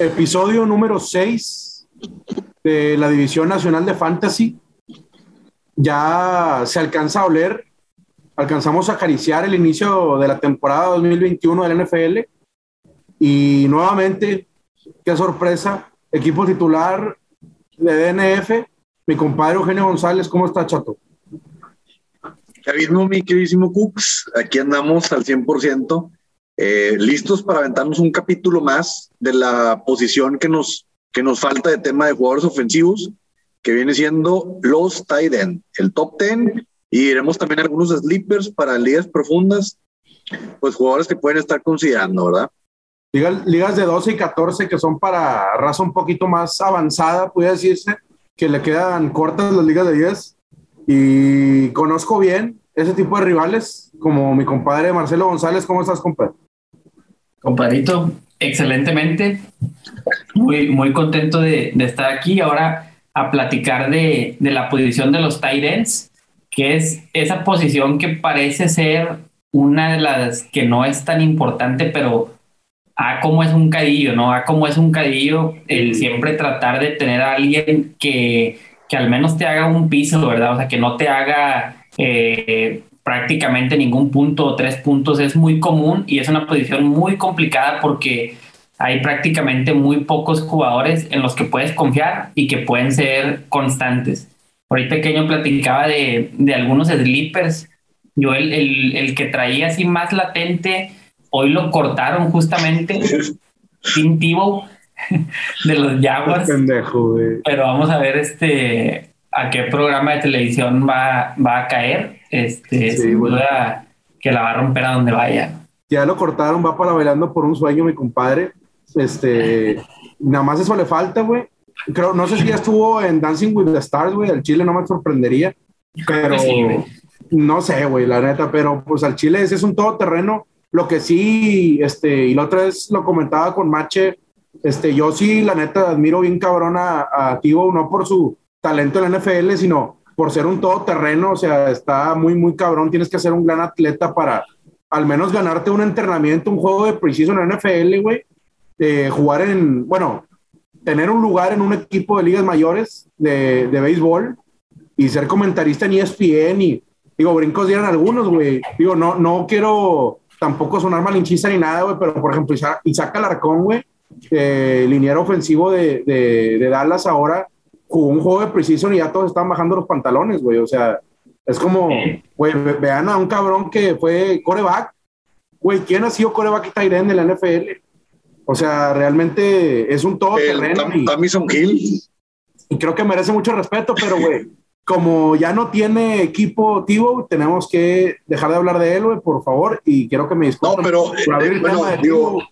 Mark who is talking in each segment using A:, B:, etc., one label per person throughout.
A: episodio número 6 de la División Nacional de Fantasy. Ya se alcanza a oler, alcanzamos a acariciar el inicio de la temporada 2021 del NFL. Y nuevamente, qué sorpresa, equipo titular de DNF, mi compadre Eugenio González, ¿cómo está, Chato?
B: Ya mismo, mi queridísimo Cooks, aquí andamos al 100%, eh, listos para aventarnos un capítulo más de la posición que nos, que nos falta de tema de jugadores ofensivos, que viene siendo los tight end, el top 10, y iremos también algunos sleepers para ligas profundas, pues jugadores que pueden estar considerando, ¿verdad?
A: Ligas, de 12 y 14 que son para raza un poquito más avanzada, puede decirse, que le quedan cortas las ligas de 10. Y conozco bien ese tipo de rivales, como mi compadre Marcelo González. ¿Cómo estás, compadre?
C: Compadrito, excelentemente. Muy, muy contento de, estar aquí ahora a platicar de, de la posición de los tight ends, que es esa posición que parece ser una de las que no es tan importante, pero a cómo es un cadillo, ¿no? A cómo es un cadillo el siempre tratar de tener a alguien que, que al menos te haga un piso, ¿verdad? O sea, que no te haga eh, prácticamente ningún punto o tres puntos. Es muy común y es una posición muy complicada porque hay prácticamente muy pocos jugadores en los que puedes confiar y que pueden ser constantes. Por ahí pequeño platicaba de, de algunos sleepers. Yo el, el, el que traía así más latente hoy lo cortaron justamente Tim Tebow de los Jaguars.
A: Pendejo,
C: Pero vamos a ver este a qué programa de televisión va, va a caer. Este, sin duda que la va a romper a donde vaya.
A: Ya lo cortaron, va para bailando por un sueño, mi compadre. Este, nada más eso le falta, güey. Creo, no sé si ya estuvo en Dancing with the Stars, güey. Al Chile no me sorprendería. Pero no sé, güey, la neta. Pero pues al Chile ese es un todoterreno lo que sí, este, y la otra vez lo comentaba con Mache, este, yo sí, la neta, admiro bien cabrón a, a Tibo, no por su talento en la NFL, sino por ser un todoterreno, o sea, está muy, muy cabrón, tienes que ser un gran atleta para al menos ganarte un entrenamiento, un juego de preciso en la NFL, güey, jugar en, bueno, tener un lugar en un equipo de ligas mayores de, de béisbol y ser comentarista en ESPN y, digo, brincos dieran algunos, güey, digo, no, no quiero tampoco sonar malinchista ni nada, güey, pero por ejemplo, Isaac Alarcón, güey, eh, liniero ofensivo de, de, Dallas ahora, jugó un juego de precision y ya todos estaban bajando los pantalones, güey, o sea, es como, güey, vean a un cabrón que fue coreback, güey, ¿quién ha sido coreback y Tyren de la NFL? O sea, realmente es un todo terreno.
B: Tamison Hill.
A: Y creo que merece mucho respeto, pero, güey, como ya no tiene equipo Tivo, tenemos que dejar de hablar de él, güey, por favor, y quiero que me disculpen.
B: No, pero eh, bueno, digo,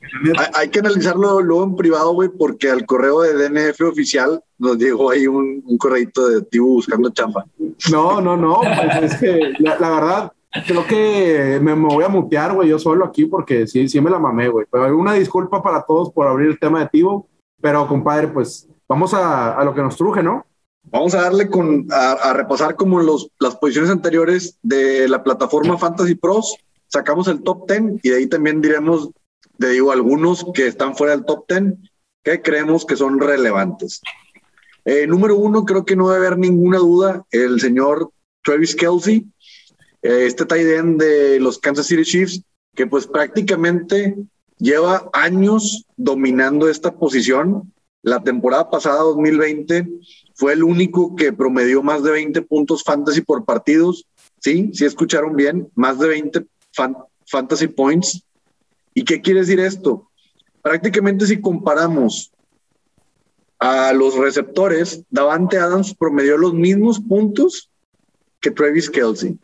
B: hay, que analizarlo luego en privado, güey, porque al correo de DNF oficial nos llegó ahí un, un correito de Tivo buscando chamba.
A: No, no, no, pues es que la, verdad, creo que me, voy a mutear, güey, yo solo aquí porque sí, sí me la mamé, güey. Pero una disculpa para todos por abrir el tema de Tivo, pero compadre, pues vamos a, a lo que nos truje, ¿no?
B: Vamos a darle con, a, repasar como los, las posiciones anteriores de la plataforma Fantasy Pros. Sacamos el top 10 y de ahí también diremos, te digo, algunos que están fuera del top 10 que creemos que son relevantes. Eh, número uno, creo que no debe haber ninguna duda, el señor Travis Kelsey, eh, este tight end de los Kansas City Chiefs, que pues prácticamente lleva años dominando esta posición. La temporada pasada, 2020, fue el único que promedió más de 20 puntos fantasy por partidos. Sí, sí escucharon bien, más de 20 fantasy points. ¿Y qué quiere decir esto? Prácticamente si comparamos a los receptores, Davante Adams promedió los mismos puntos que Travis Kelsey.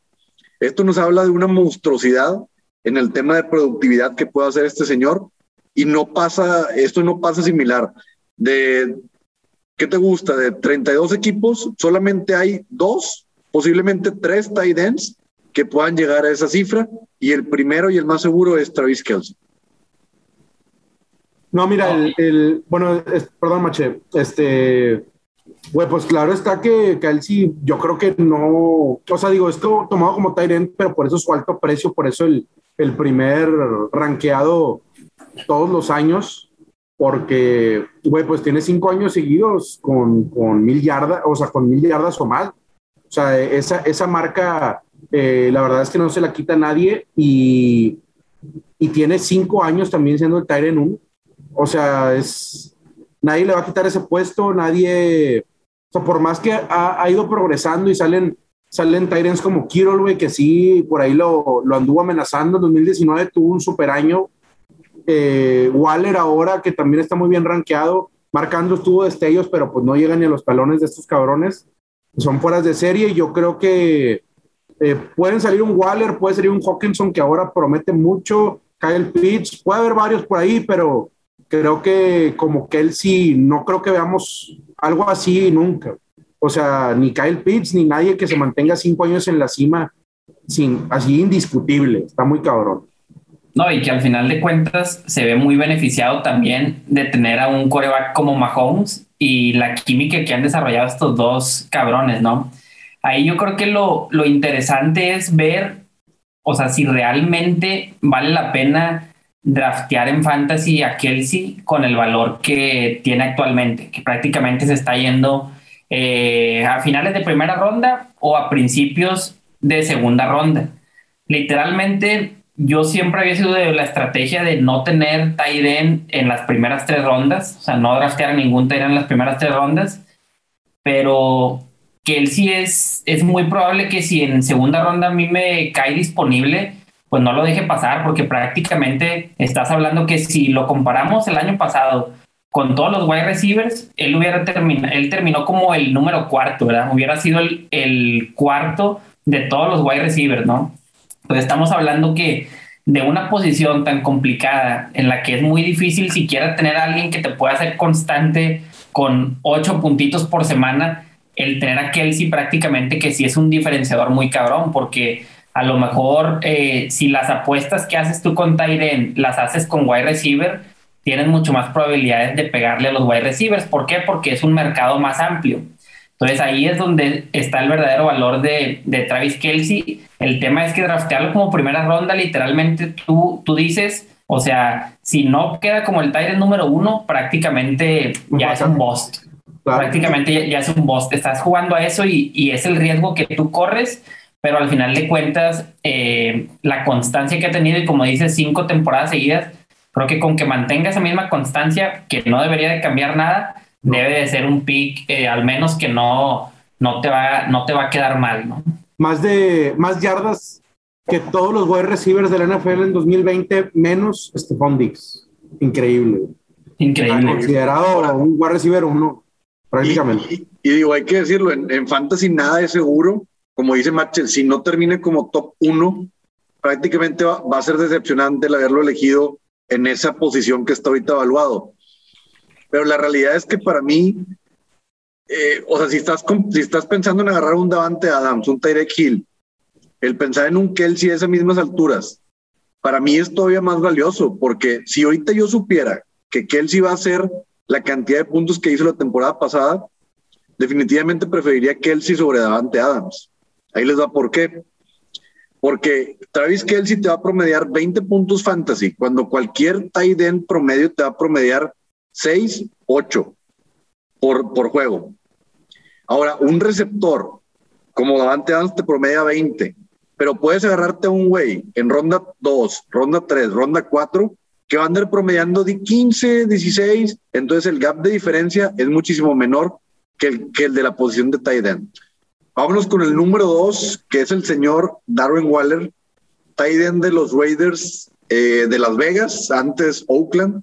B: Esto nos habla de una monstruosidad en el tema de productividad que puede hacer este señor y no pasa, esto no pasa similar. De ¿qué te gusta? De 32 equipos, solamente hay dos, posiblemente tres tight ends que puedan llegar a esa cifra y el primero y el más seguro es Travis Kelsey.
A: No, mira, el, bueno, perdón, Mache, este, güey, pues claro está que Kelsey, yo creo que no, o sea, digo, es tomado como tight end, pero por eso su alto precio, por eso el, el primer rankeado todos los años, porque, güey, pues tiene cinco años seguidos con, con mil yardas, o sea, con mil yardas o más. O sea, esa, esa marca, eh, la verdad es que no se la quita nadie y, y tiene cinco años también siendo el Tyren 1. O sea, es, nadie le va a quitar ese puesto, nadie, o sea, por más que ha, ha ido progresando y salen, salen Tyrens como Kirol, güey, que sí, por ahí lo, lo anduvo amenazando. En 2019 tuvo un super año. Eh, Waller ahora, que también está muy bien rankeado. Marcando estuvo destellos, pero pues no llega ni a los talones de estos cabrones. Son fueras de serie. Yo creo que eh, pueden salir un Waller, puede salir un Hawkinson que ahora promete mucho. Kyle Pitts, puede haber varios por ahí, pero creo que como Kelsey, no creo que veamos algo así nunca. O sea, ni Kyle Pitts ni nadie que se mantenga cinco años en la cima, sin, así indiscutible. Está muy cabrón.
C: No, y que al final de cuentas se ve muy beneficiado también de tener a un coreback como Mahomes y la química que han desarrollado estos dos cabrones, ¿no? Ahí yo creo que lo, lo interesante es ver, o sea, si realmente vale la pena draftear en fantasy a Kelsey con el valor que tiene actualmente, que prácticamente se está yendo eh, a finales de primera ronda o a principios de segunda ronda. Literalmente, yo siempre había sido de la estrategia de no tener tight end en las primeras tres rondas, o sea, no draftear ningún tight end en las primeras tres rondas, pero que él sí es, es muy probable que si en segunda ronda a mí me cae disponible, pues no lo deje pasar, porque prácticamente estás hablando que si lo comparamos el año pasado con todos los wide receivers, él hubiera terminado, él terminó como el número cuarto, ¿verdad? Hubiera sido el, el cuarto de todos los wide receivers, ¿no? Pues estamos hablando que de una posición tan complicada en la que es muy difícil siquiera tener a alguien que te pueda hacer constante con ocho puntitos por semana, el tener a Kelsey prácticamente que sí es un diferenciador muy cabrón, porque a lo mejor eh, si las apuestas que haces tú con Tyren las haces con wide receiver, tienen mucho más probabilidades de pegarle a los wide receivers. ¿Por qué? Porque es un mercado más amplio. Entonces ahí es donde está el verdadero valor de, de Travis Kelsey. El tema es que draftearlo como primera ronda, literalmente tú, tú dices, o sea, si no queda como el Tyrant número uno, prácticamente ya es un bust. Prácticamente ya, es un bust. Estás jugando a eso y, y, es el riesgo que tú corres, pero al final de cuentas, eh, la constancia que ha tenido y como dices, cinco temporadas seguidas, Creo que con que mantenga esa misma constancia, que no debería de cambiar nada, debe de ser un pick, eh, al menos que no, no, te va, no te va a quedar mal, ¿no?
A: Más de más yardas que todos los wide receivers de la NFL en 2020, menos Stephon Diggs. Increíble.
C: Increíble.
A: Considerado un wide receiver uno, prácticamente.
B: Y, y, digo, hay que decirlo, en, en, fantasy nada es seguro. Como dice Matchel, si no termine como top uno, prácticamente va, va a ser decepcionante el haberlo elegido en esa posición que está ahorita evaluado. Pero la realidad es que para mí, eh, o sea, si estás, si estás pensando en agarrar un Davante Adams, un Tyrek Hill, el pensar en un Kelsey a esas mismas alturas, para mí es todavía más valioso, porque si ahorita yo supiera que Kelsey va a hacer la cantidad de puntos que hizo la temporada pasada, definitivamente preferiría Kelsey sobre Davante Adams. Ahí les va por qué. Porque Travis Kelsey te va a promediar 20 puntos fantasy, cuando cualquier tight end promedio te va a promediar 6, 8 por, por juego. Ahora, un receptor como Davante Adams te promedia 20, pero puedes agarrarte a un güey en ronda 2, ronda 3, ronda 4, que va a andar promediando de 15, 16, entonces el gap de diferencia es muchísimo menor que el, que el de la posición de tight end. Vámonos con el número dos, que es el señor Darwin Waller, tight end de los Raiders eh, de Las Vegas, antes Oakland.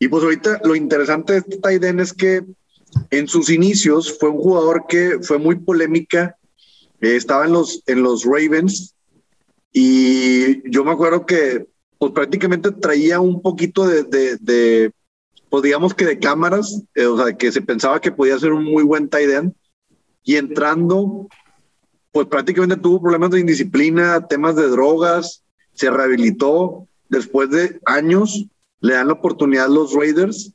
B: Y pues ahorita lo interesante de este end es que en sus inicios fue un jugador que fue muy polémica, eh, estaba en los, en los Ravens y yo me acuerdo que pues prácticamente traía un poquito de, de, de pues digamos que de cámaras, eh, o sea, que se pensaba que podía ser un muy buen tight end y entrando, pues prácticamente tuvo problemas de indisciplina, temas de drogas, se rehabilitó. Después de años, le dan la oportunidad a los Raiders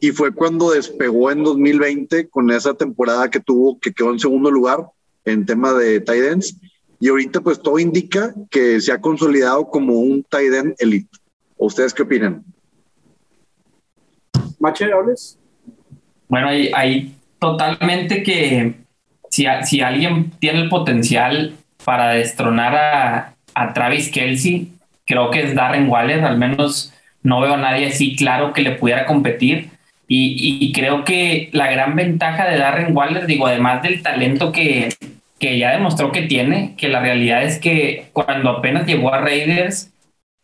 B: y fue cuando despegó en 2020 con esa temporada que tuvo, que quedó en segundo lugar en tema de tight ends. Y ahorita pues todo indica que se ha consolidado como un tight end elite. ¿Ustedes qué opinan?
A: Mache, hables.
C: Bueno, hay, totalmente que si, si alguien tiene el potencial para destronar a, a Travis Kelsey, creo que es Darren Waller, al menos no veo a nadie así claro que le pudiera competir. Y, creo que la gran ventaja de Darren Waller, digo, además del talento que, que ya demostró que tiene, que la realidad es que cuando apenas llegó a Raiders,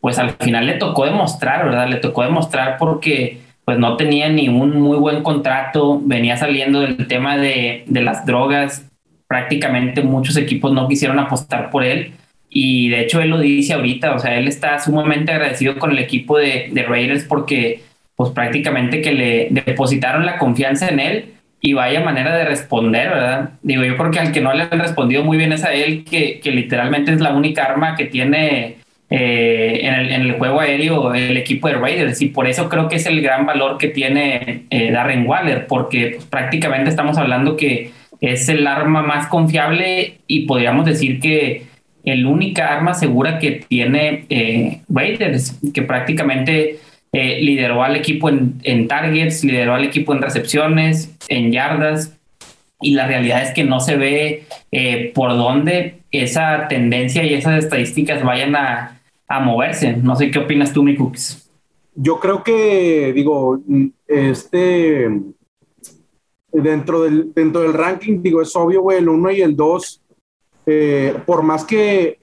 C: pues al final le tocó demostrar, ¿verdad? Le tocó demostrar porque pues no tenía ni un muy buen contrato, venía saliendo del tema de, de las drogas, prácticamente muchos equipos no quisieron apostar por él y de hecho él lo dice ahorita, o sea, él está sumamente agradecido con el equipo de, de Raiders porque pues prácticamente que le depositaron la confianza en él y vaya manera de responder, ¿verdad? Digo, yo creo que al que no le han respondido muy bien es a él, que, que literalmente es la única arma que tiene eh, en, el, en, el, juego aéreo el equipo de Raiders y por eso creo que es el gran valor que tiene eh, Darren Waller, porque pues, prácticamente estamos hablando que es el arma más confiable y podríamos decir que el única arma segura que tiene eh, Raiders, que prácticamente eh, lideró al equipo en, targets, lideró al equipo en recepciones, en yardas, y la realidad es que no se ve eh, por dónde esa tendencia y esas estadísticas vayan a, moverse. No sé qué opinas tú, mi Cooks.
A: Yo creo que, digo, este, dentro del, dentro del ranking, digo, es obvio, el 1 y el 2 eh, por más que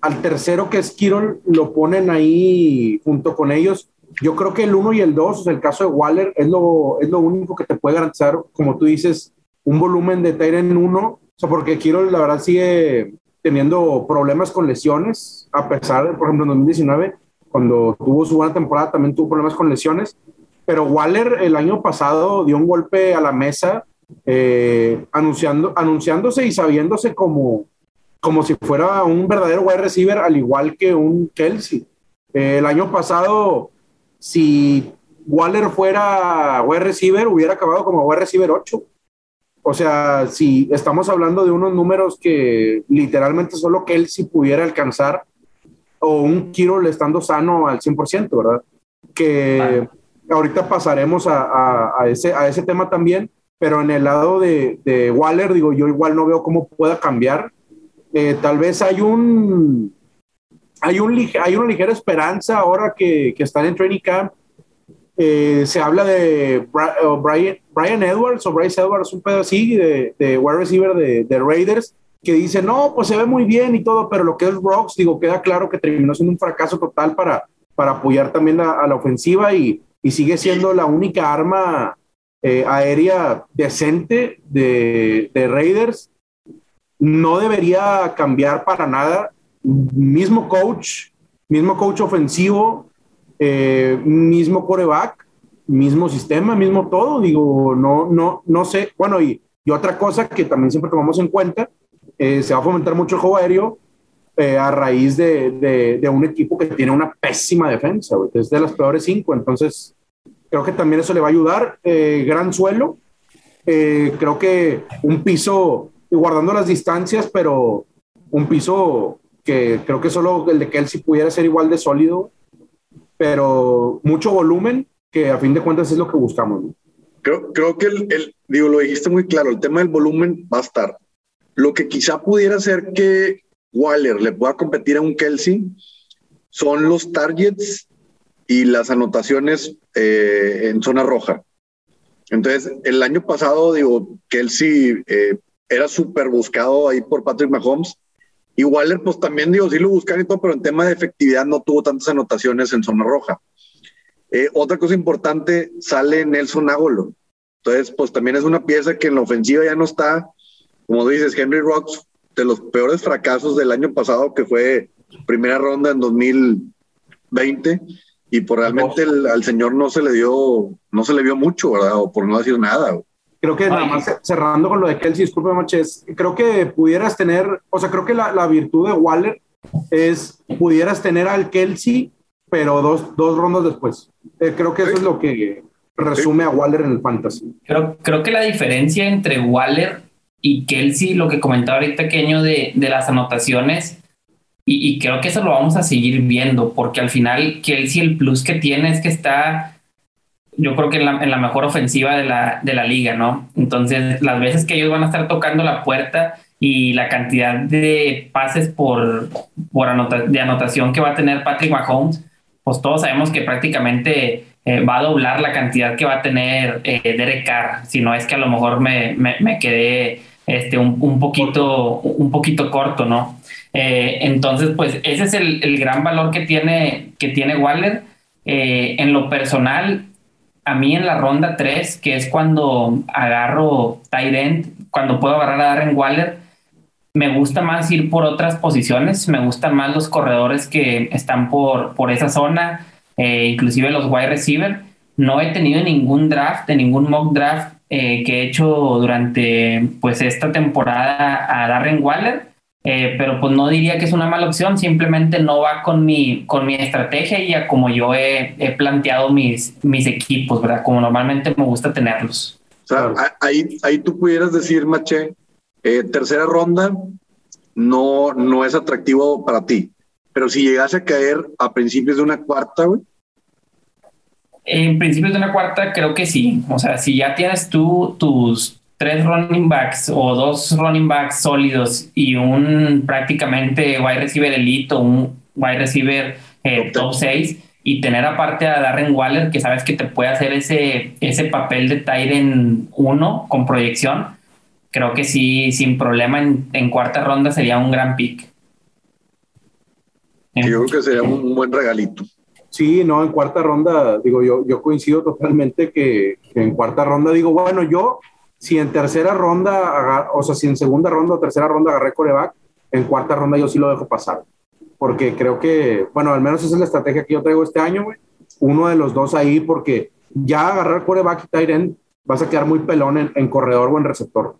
A: al tercero que es Kirol lo ponen ahí junto con ellos, yo creo que el uno y el dos, el caso de Waller, es lo, es lo único que te puede garantizar, como tú dices, un volumen de Tyren 1, o sea, porque Kirol la verdad sigue teniendo problemas con lesiones, a pesar de, por ejemplo, en 2019, cuando tuvo su buena temporada, también tuvo problemas con lesiones, pero Waller el año pasado dio un golpe a la mesa eh, anunciando, anunciándose y sabiéndose como, como si fuera un verdadero wide receiver, al igual que un Kelsey. Eh, el año pasado, si Waller fuera wide receiver, hubiera acabado como wide receiver 8. O sea, si estamos hablando de unos números que literalmente solo Kelsey pudiera alcanzar, o un Kiro estando sano al 100%, ¿verdad? Que ahorita pasaremos a, a, ese, a ese tema también, pero en el lado de, de Waller, digo, yo igual no veo cómo pueda cambiar. Eh, tal vez hay un, hay, un, hay una ligera esperanza ahora que, que están en training camp. Eh, se habla de Brian, Brian, Edwards o Bryce Edwards, un pedo así, de, de wide receiver de, de, Raiders, que dice, no, pues se ve muy bien y todo, pero lo que es Rocks, digo, queda claro que terminó siendo un fracaso total para, para apoyar también a, la ofensiva y, y sigue siendo la única arma eh, aérea decente de, Raiders. No debería cambiar para nada. Mismo coach, mismo coach ofensivo, eh, mismo coreback, mismo sistema, mismo todo. Digo, no, no, no sé. Bueno, y, y otra cosa que también siempre tomamos en cuenta, eh, se va a fomentar mucho el juego aéreo a raíz de, de, un equipo que tiene una pésima defensa, es de las peores cinco. Entonces, Creo que también eso le va a ayudar. Eh, gran suelo. Eh, creo que un piso, guardando las distancias, pero un piso que creo que solo el de Kelsey pudiera ser igual de sólido, pero mucho volumen, que a fin de cuentas es lo que buscamos.
B: Creo, creo que el, digo, lo dijiste muy claro, el tema del volumen va a estar. Lo que quizá pudiera ser que Waller le pueda competir a un Kelsey son los targets y las anotaciones eh, en zona roja. Entonces, el año pasado, digo, Kelsey eh, era súper buscado ahí por Patrick Mahomes. Y Waller, pues también, digo, sí lo buscaron y todo, pero en tema de efectividad no tuvo tantas anotaciones en zona roja. Eh, otra cosa importante, sale Nelson Agolo. Entonces, pues también es una pieza que en la ofensiva ya no está. Como dices, Henry Rocks, de los peores fracasos del año pasado, que fue primera ronda en 2020 y por realmente al señor no se le dio, no se le vio mucho, ¿verdad? O por no decir nada.
A: Creo que nada más cerrando con lo de Kelsey, disculpe, Maches, creo que pudieras tener, o sea, creo que la, la virtud de Waller es, pudieras tener al Kelsey, pero dos, dos rondas después. Eh, creo que eso es lo que resume a Waller en el fantasy.
C: Creo, creo que la diferencia entre Waller y Kelsey, lo que comentaba ahorita Keño de, de las anotaciones, y, creo que eso lo vamos a seguir viendo, porque al final Kelsey el plus que tiene es que está yo creo que en la, en la mejor ofensiva de la, de la liga, ¿no? Entonces, las veces que ellos van a estar tocando la puerta y la cantidad de pases por, por de anotación que va a tener Patrick Mahomes, pues todos sabemos que prácticamente eh, va a doblar la cantidad que va a tener eh, Derek Carr, si no es que a lo mejor me, me, me quedé este, un, un, poquito, un poquito corto, ¿no? Eh, entonces, pues ese es el, gran valor que tiene, que tiene Waller. Eh, en lo personal, a mí en la ronda 3, que es cuando agarro tight end, cuando puedo agarrar a Darren Waller, me gusta más ir por otras posiciones, me gustan más los corredores que están por, por esa zona, eh, inclusive los wide receiver. No he tenido ningún draft, de ningún mock draft eh, que he hecho durante pues esta temporada a Darren Waller, eh, pero pues no diría que es una mala opción, simplemente no va con mi, con mi estrategia y a como yo he, he planteado mis, mis equipos, ¿verdad? Como normalmente me gusta tenerlos.
B: O sea, ahí, ahí tú pudieras decir, Maché, eh, tercera ronda no, no es atractivo para ti. Pero si llegase a caer a principios de una cuarta, güey.
C: En principios de una cuarta, creo que sí. O sea, si ya tienes tú tus tres running backs o dos running backs sólidos y un prácticamente wide receiver elite o un wide receiver eh, top 6 y tener aparte a Darren Waller que sabes que te puede hacer ese, ese papel de Tyren 1 con proyección, creo que sí, sin problema en, en cuarta ronda sería un gran pick.
B: Yo creo que sería un buen regalito.
A: Sí, no, en cuarta ronda, digo, yo, yo coincido totalmente que, que en cuarta ronda, digo, bueno, yo, si en tercera ronda, o sea, si en segunda ronda o tercera ronda agarré coreback, en cuarta ronda yo sí lo dejo pasar. Porque creo que, bueno, al menos esa es la estrategia que yo traigo este año, güey. Uno de los dos ahí, porque ya agarrar coreback y tight end, vas a quedar muy pelón en, en corredor o en receptor.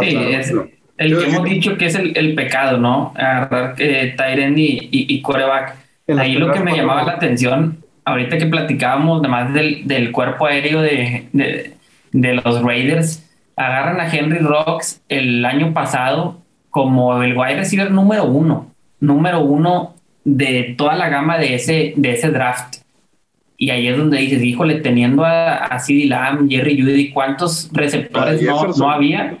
C: Sí, es el que hemos dicho que es el, el pecado, ¿no? Agarrar eh, Tyrend y, y, y coreback. Ahí lo que me llamaba la atención, ahorita que platicábamos además del, del cuerpo aéreo de, de, de, los Raiders, agarran a Henry Rocks el año pasado como el wide receiver número uno, número uno de toda la gama de ese, de ese draft. Y ahí es donde dices, híjole, teniendo a, a CeeDee Lamb, Jerry Judy, ¿cuántos receptores no, no había?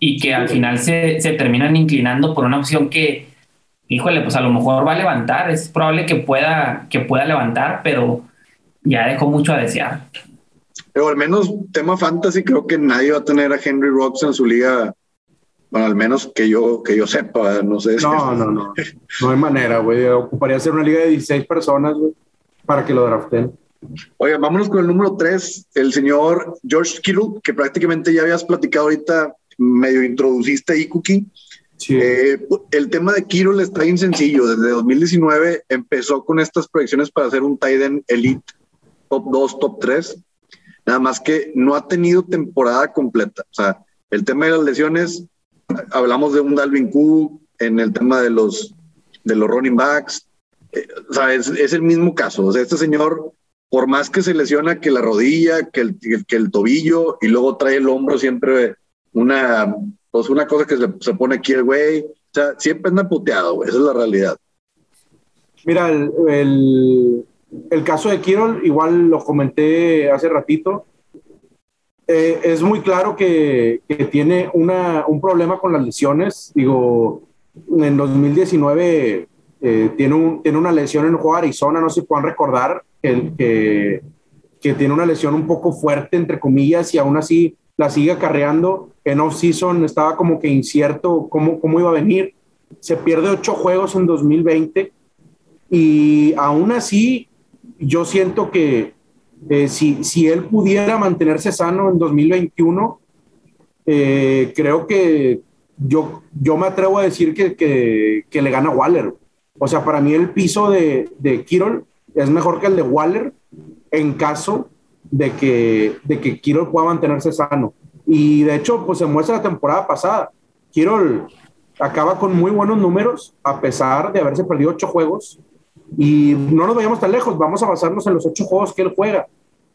C: y que al final se, se, terminan inclinando por una opción que, híjole, pues a lo mejor va a levantar, es probable que pueda, que pueda levantar, pero ya dejó mucho a desear.
B: Pero al menos tema fantasy, creo que nadie va a tener a Henry Rocks en su liga, bueno, al menos que yo, que yo sepa, no sé.
A: No, no, no, no hay manera, güey, ocuparía ser una liga de 16 personas, güey, para que lo draften.
B: Oye, vámonos con el número 3, el señor George Kittle, que prácticamente ya habías platicado ahorita medio introduciste ahí, Cookie. Sí. Eh, el tema de Kirill está bien sencillo. Desde 2019 empezó con estas proyecciones para hacer un tight end elite, top 2, top 3. Nada más que no ha tenido temporada completa. O sea, el tema de las lesiones, hablamos de un Dalvin Cook, en el tema de los, de los running backs. Eh, o sea, es, el mismo caso. O sea, este señor, por más que se lesiona que la rodilla, que el, que el tobillo y luego trae el hombro siempre una, pues una cosa que se, se pone aquí el güey. O sea, siempre anda puteado, güey. Esa es la realidad.
A: Mira, el, el caso de Kirol, igual lo comenté hace ratito. Eh, es muy claro que, que tiene una, un problema con las lesiones. Digo, en 2019 eh, tiene, un, tiene una lesión en el juego de Arizona, no sé si puedan recordar, que, que, que tiene una lesión un poco fuerte, entre comillas, y aún así la sigue acarreando. En off-season estaba como que incierto cómo, cómo iba a venir. Se pierde ocho juegos en 2020 y aún así yo siento que eh, si, si él pudiera mantenerse sano en 2021, eh, creo que yo, yo me atrevo a decir que, que, que, le gana Waller. O sea, para mí el piso de, de Kirol es mejor que el de Waller en caso de que, de que Kirol pueda mantenerse sano. Y de hecho, pues se muestra la temporada pasada. Kirol acaba con muy buenos números, a pesar de haberse perdido ocho juegos. Y no nos vayamos tan lejos, vamos a basarnos en los ocho juegos que él juega.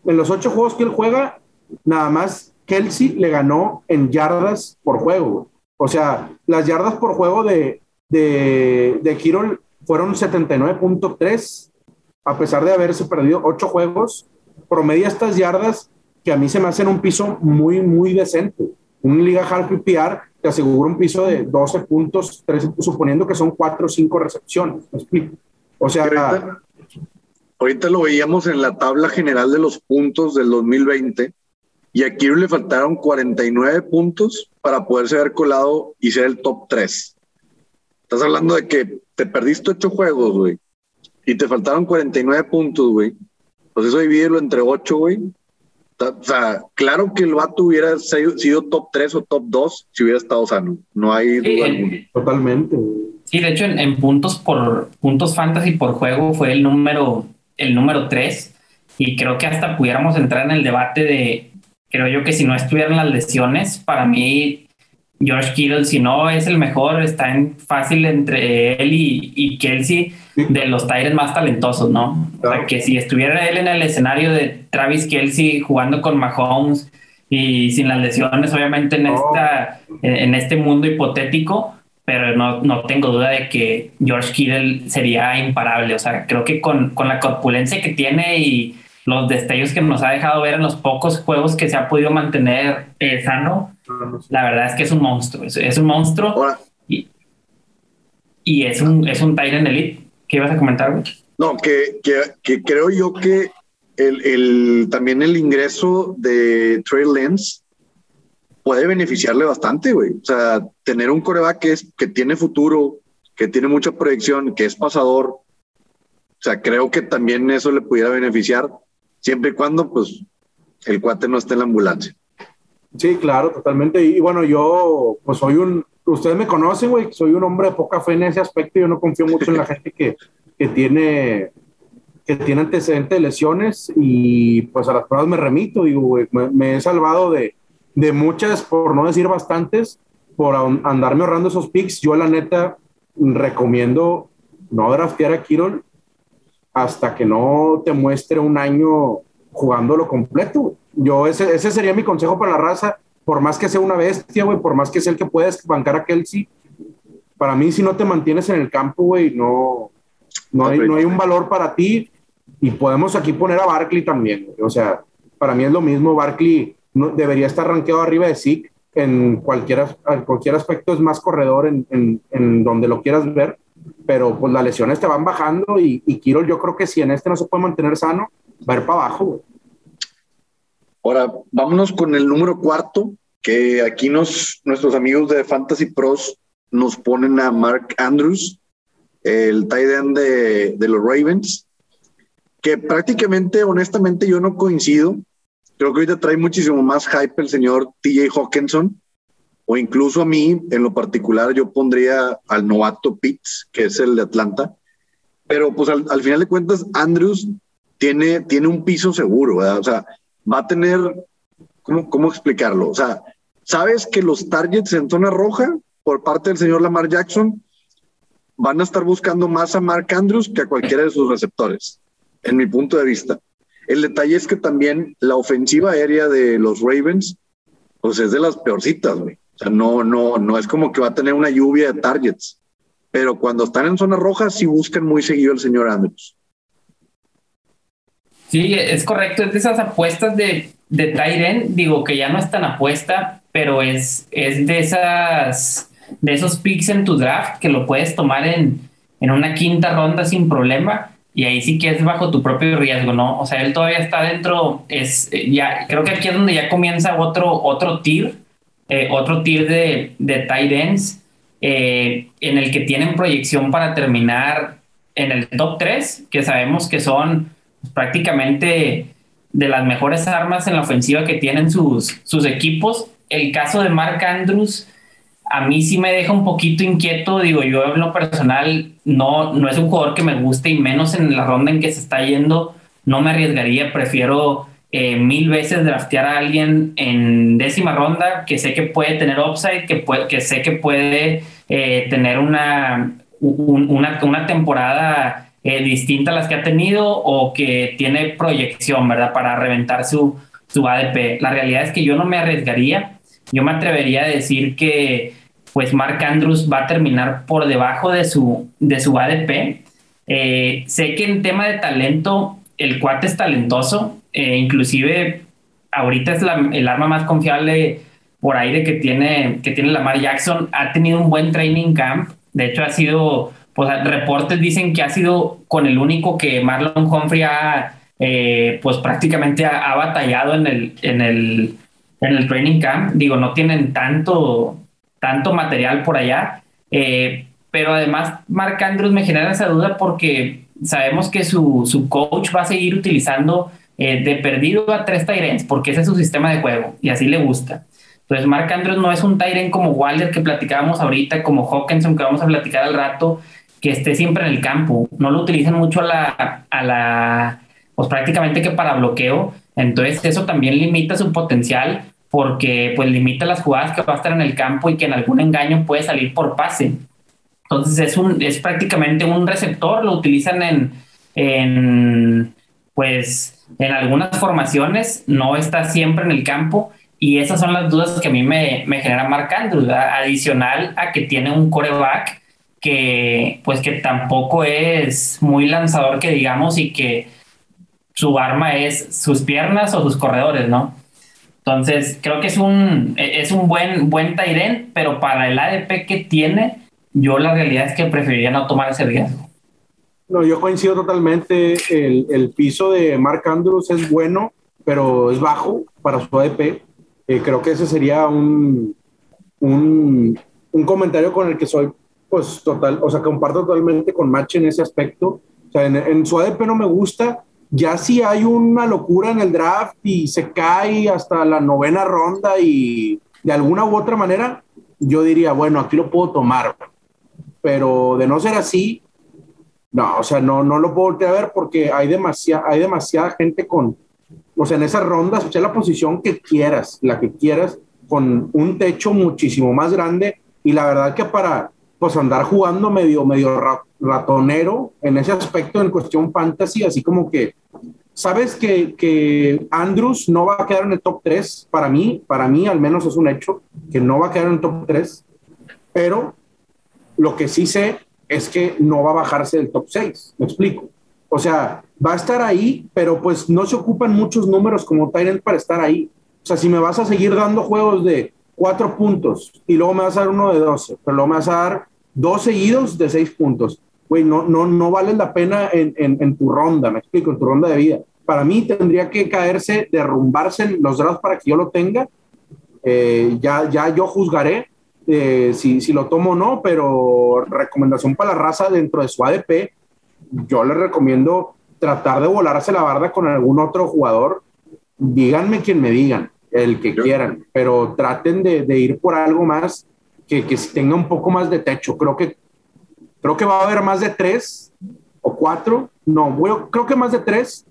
A: En los ocho juegos que él juega, nada más Kelsey le ganó en yardas por juego. O sea, las yardas por juego de, de, de Kirol fueron 79.3, a pesar de haberse perdido ocho juegos promedia estas yardas que a mí se me hacen un piso muy, muy decente. Un liga half PPR te asegura un piso de 12 puntos, 13, suponiendo que son 4 o 5 recepciones. ¿Me explico? O sea,
B: ahorita, ahorita, lo veíamos en la tabla general de los puntos del 2020 y a Kiro le faltaron 49 puntos para poderse haber colado y ser el top 3. Estás hablando de que te perdiste 8 juegos, güey, y te faltaron 49 puntos, güey. Pues eso dividirlo entre 8, güey. O sea, claro que el vato hubiera sido top 3 o top 2 si hubiera estado sano. No hay duda alguna.
A: Totalmente.
C: Sí, de hecho, en, en, puntos por puntos fantasy por juego fue el número, el número 3. Y creo que hasta pudiéramos entrar en el debate de creo yo que si no estuvieran las lesiones, para mí George Kittle, si no es el mejor, está en fácil entre él y, y Kelsey de los Tyrants más talentosos, ¿no? O sea, que si estuviera él en el escenario de Travis Kelsey jugando con Mahomes y sin las lesiones, obviamente en, esta, en este mundo hipotético, pero no, no tengo duda de que George Kittle sería imparable. O sea, creo que con, con la corpulencia que tiene y los destellos que nos ha dejado ver en los pocos juegos que se ha podido mantener eh, sano, la verdad es que es un monstruo, es, un monstruo y, y, es un, es un Tyrant Elite. ¿Qué ibas a comentar?
B: No, que, que, que, creo yo que el, el, también el ingreso de Trey Lance puede beneficiarle bastante, güey. O sea, tener un coreback que, es, que tiene futuro, que tiene mucha proyección, que es pasador, o sea, creo que también eso le pudiera beneficiar siempre y cuando pues el cuate no esté en la ambulancia.
A: Sí, claro, totalmente. Y, bueno, yo pues soy un, ustedes me conocen, güey, soy un hombre de poca fe en ese aspecto, yo no confío mucho en la gente que, que tiene que tiene antecedentes de lesiones y pues a las pruebas me remito, digo, güey, me, he salvado de, de muchas, por no decir bastantes, por andarme ahorrando esos picks. Yo la neta recomiendo no draftear a Kirol hasta que no te muestre un año jugándolo completo. Yo, ese, ese sería mi consejo para la raza. Por más que sea una bestia, güey, por más que sea el que puedes bancar a Kelsey, para mí, si no te mantienes en el campo, güey, no, no, hay, no hay un valor para ti. Y podemos aquí poner a Barkley también. O sea, para mí es lo mismo. Barkley no, debería estar rankeado arriba de Zeke en cualquier, cualquier aspecto, es más corredor en, en, en donde lo quieras ver pero pues las lesiones te van bajando y, y Kiro yo creo que si en este no se puede mantener sano, va a ir para abajo.
B: Ahora, vámonos con el número cuarto, que aquí nos, nuestros amigos de Fantasy Pros nos ponen a Mark Andrews, el tight end de, de los Ravens, que prácticamente, honestamente, yo no coincido. Creo que ahorita trae muchísimo más hype el señor TJ Hawkinson o incluso a mí, en lo particular, yo pondría al novato Pitts, que es el de Atlanta. Pero pues al, final de cuentas, Andrews tiene, tiene un piso seguro, ¿verdad? O sea, va a tener, ¿cómo, ¿cómo explicarlo? O sea, sabes que los targets en zona roja por parte del señor Lamar Jackson van a estar buscando más a Mark Andrews que a cualquiera de sus receptores, en mi punto de vista. El detalle es que también la ofensiva aérea de los Ravens, pues es de las peorcitas, güey. O sea, no, no, no es como que va a tener una lluvia de targets. Pero cuando están en zona roja, sí buscan muy seguido el señor Andrews.
C: Sí, es correcto. Es de esas apuestas de, de Tyren, digo que ya no es tan apuesta, pero es, es de esas de esos picks en tu draft que lo puedes tomar en, en una quinta ronda sin problema y ahí sí que es bajo tu propio riesgo, ¿no? O sea, él todavía está dentro, es ya, creo que aquí es donde ya comienza otro, otro tier eh, otro tier de, de tight ends eh, en el que tienen proyección para terminar en el top 3, que sabemos que son prácticamente de las mejores armas en la ofensiva que tienen sus, sus equipos. El caso de Mark Andrews a mí sí me deja un poquito inquieto, digo yo en lo personal no, no es un jugador que me guste y menos en la ronda en que se está yendo, no me arriesgaría, prefiero eh, mil veces draftear a alguien en décima ronda que sé que puede tener upside, que, puede, que sé que puede eh, tener una, una, una, temporada eh, distinta a las que ha tenido o que tiene proyección, ¿verdad? Para reventar su, su ADP. La realidad es que yo no me arriesgaría. Yo me atrevería a decir que pues Mark Andrews va a terminar por debajo de su, de su ADP. sé que en tema de talento, el cuate es talentoso, eh, inclusive ahorita es el arma más confiable por aire que tiene, que tiene Lamar Jackson. Ha tenido un buen training camp. De hecho, ha sido, pues reportes dicen que ha sido con el único que Marlon Humphrey ha, eh, pues prácticamente ha, batallado en el, en, el, en el training camp. Digo, no tienen tanto, tanto material por allá. Eh, pero además, Mark Andrews me genera esa duda porque sabemos que su, su coach va a seguir utilizando eh, de perdido a tres Tyrants, porque ese es su sistema de juego y así le gusta. Entonces, Mark Andrews no es un Tyrant como Walder que platicábamos ahorita, como Hawkinson que vamos a platicar al rato, que esté siempre en el campo. No lo utilizan mucho a la, a la pues prácticamente que para bloqueo. Entonces, eso también limita su potencial porque pues limita las jugadas que va a estar en el campo y que en algún engaño puede salir por pase. Entonces es un es prácticamente un receptor, lo utilizan en, en pues en algunas formaciones no está siempre en el campo y esas son las dudas que a mí me, me generan marcando, adicional a que tiene un coreback que pues que tampoco es muy lanzador que digamos y que su arma es sus piernas o sus corredores, ¿no? Entonces, creo que es un, es un buen, buen Tyren, pero para el ADP que tiene, yo la realidad es que preferiría no tomar ese riesgo.
A: No, yo coincido totalmente. El, el, piso de Mark Andrews es bueno, pero es bajo para su ADP. Eh, creo que ese sería un, un, un, comentario con el que soy, pues, total, o sea, comparto totalmente con Match en ese aspecto. O sea, en, en su ADP no me gusta. Ya si hay una locura en el draft y se cae hasta la novena ronda y de alguna u otra manera, yo diría, bueno, aquí lo puedo tomar. Pero de no ser así, no, o sea, no, no lo puedo a ver porque hay, demasiada, hay demasiada gente con, o sea, en esas rondas, o sea, la posición que quieras, la que quieras, con un techo muchísimo más grande y la verdad que para, pues andar jugando medio, medio ratonero en ese aspecto en cuestión fantasy, así como que, sabes que, que Andrews no va a quedar en el top 3, para mí, para mí al menos es un hecho, que no va a quedar en el top 3, pero lo que sí sé es que no va a bajarse del top 6, me explico. O sea, va a estar ahí, pero pues no se ocupan muchos números como Tyrant para estar ahí. O sea, si me vas a seguir dando juegos de cuatro puntos y luego me vas a dar uno de 12, pero luego me vas a dar dos seguidos de seis puntos, güey, no, no, no vale la pena en, en, tu ronda, me explico, en tu ronda de vida. Para mí tendría que caerse, derrumbarse los drafts para que yo lo tenga. Eh, ya, ya yo juzgaré eh, si, si, lo tomo o no, pero recomendación para la raza dentro de su ADP, yo les recomiendo tratar de volarse la barda con algún otro jugador. Díganme quien me digan, el que quieran, pero traten de, de, ir por algo más que, que tenga un poco más de techo. Creo que, creo que va a haber más de tres o cuatro, no, bueno, creo que más de tres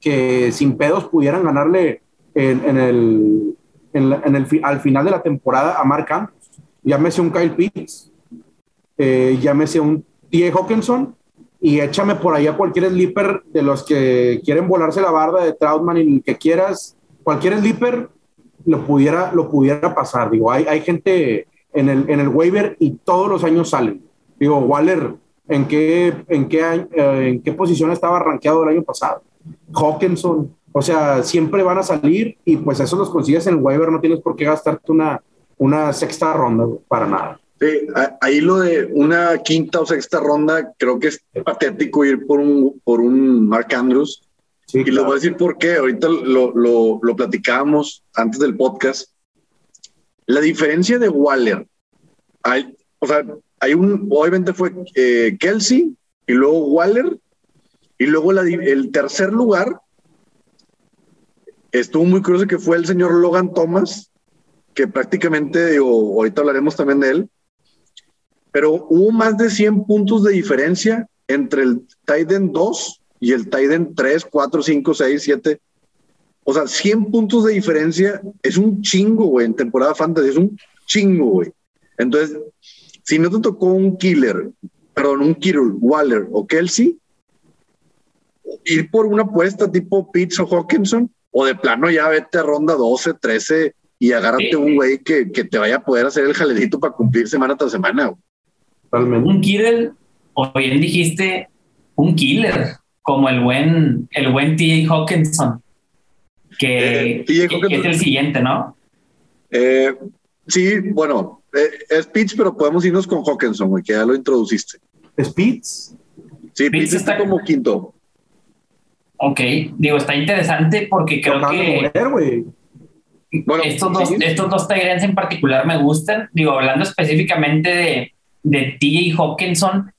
A: que sin pedos pudieran ganarle en, en el, en, el, al final de la temporada a Mark Andrews llámese un Kyle Pitts, eh, llámese un T.A. Hawkinson, y échame por ahí a cualquier sleeper de los que quieren volarse la barda de Troutman y que quieras, cualquier sleeper lo pudiera, lo pudiera pasar. Digo, hay, hay gente en el, en el waiver y todos los años salen. Digo, Waller, ¿en qué, en qué, eh, en qué posición estaba rankeado el año pasado? Hawkinson, o sea, siempre van a salir y pues eso los consigues en el waiver, no tienes por qué gastarte una, una sexta ronda, para nada.
B: Sí, ahí lo de una quinta o sexta ronda, creo que es patético ir por un, por un Mark Andrews. Sí, y les voy a decir por qué. Ahorita lo, lo, lo platicábamos antes del podcast. La diferencia de Waller, hay, o sea, hay un, obviamente fue eh, Kelsey y luego Waller y luego la, el tercer lugar estuvo muy curioso que fue el señor Logan Thomas que prácticamente, digo, ahorita hablaremos también de él, pero hubo más de 100 puntos de diferencia entre el Titan 2 y el Titan 3, 4, 5, 6, 7. O sea, 100 puntos de diferencia es un chingo, güey, en temporada fantasy, es un chingo, güey. Entonces, si no te tocó un killer, perdón, un Kittle, Waller o Kelsey, ir por una apuesta tipo Pitts o Hawkinson, o de plano ya vete a ronda 12, 13, y agárrate un güey que, que, te vaya a poder hacer el jalecito para cumplir semana tras semana.
C: Un killer, o bien dijiste un killer, como el buen, el buen T. Hawkinson. que,
B: Eh, TJ
C: que- que es el siguiente, ¿no?
B: Eh, sí, bueno, eh, es Pitts, pero podemos irnos con Hawkinson, güey, que ya lo introduciste.
A: Spitz.
B: Sí,
C: Pitts
B: Pitts está
C: está-
B: como quinto.
C: Ok, digo, está interesante porque creo que.
B: Bueno,
C: estos dos, estos dos Tyrants en particular me gustan. Digo, hablando específicamente de, de TJ Hawkinson,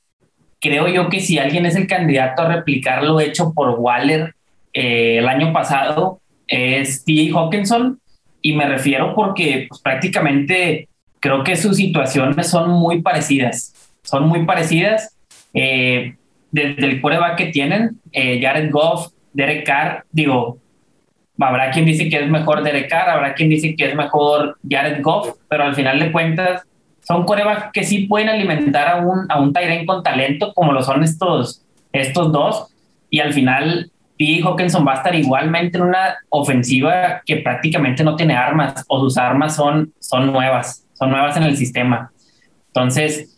C: creo yo que si alguien es el candidato a replicar lo hecho por Waller eh, el año pasado, es TJ Hawkinson. Y me refiero porque pues, prácticamente creo que sus situaciones son muy parecidas. Son muy parecidas. Eh, desde el coreback que tienen, eh, Jared Goff, Derek Carr, digo, habrá quien dice que es mejor Derek Carr, habrá quien dice que es mejor Jared Goff, pero al final de cuentas son corebacks que sí pueden alimentar a un, a un Tyrant con talento, como lo son estos, estos dos, y al final T. Hawkinson va a estar igualmente en una ofensiva que prácticamente no tiene armas, o sus armas son, son nuevas, son nuevas en el sistema. Entonces,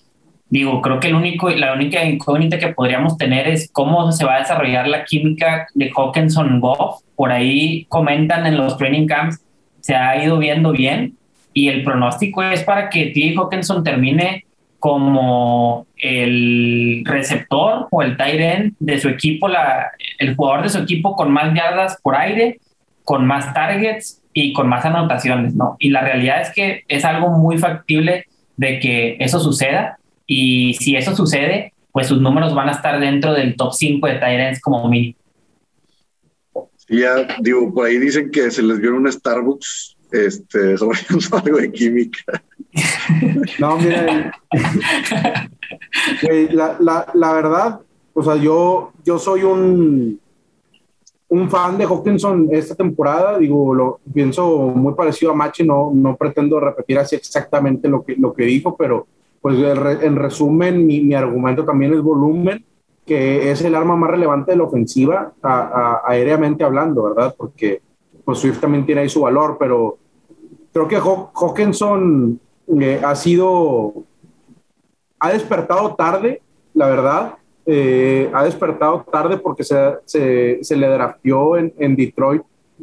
C: digo, creo que el único, la única incógnita que podríamos tener es cómo se va a desarrollar la química de Hawkinson Goff. Por ahí comentan en los training camps, se ha ido viendo bien y el pronóstico es para que T. Hawkinson termine como el receptor o el tight end de su equipo, la, el jugador de su equipo con más yardas por aire, con más targets y con más anotaciones, ¿no? Y la realidad es que es algo muy factible de que eso suceda y si eso sucede, pues sus números van a estar dentro del top 5 de ends como mínimo.
B: Y ya, digo, por ahí dicen que se les vio en un Starbucks este, sobre algo de química.
A: No, mira, la, la verdad, o sea, yo, yo soy un, un fan de Hawkinson esta temporada, digo, lo pienso muy parecido a Machi, no, no pretendo repetir así exactamente lo que, lo que dijo, pero pues en re- en resumen, mi, mi argumento también es volumen, que es el arma más relevante de la ofensiva, a- a- aéreamente hablando, ¿verdad? Porque pues Swift también tiene ahí su valor, pero creo que Haw- Hawkinson eh, ha sido, ha despertado tarde, la verdad, eh, ha despertado tarde porque se, se, se le drafteó en, en Detroit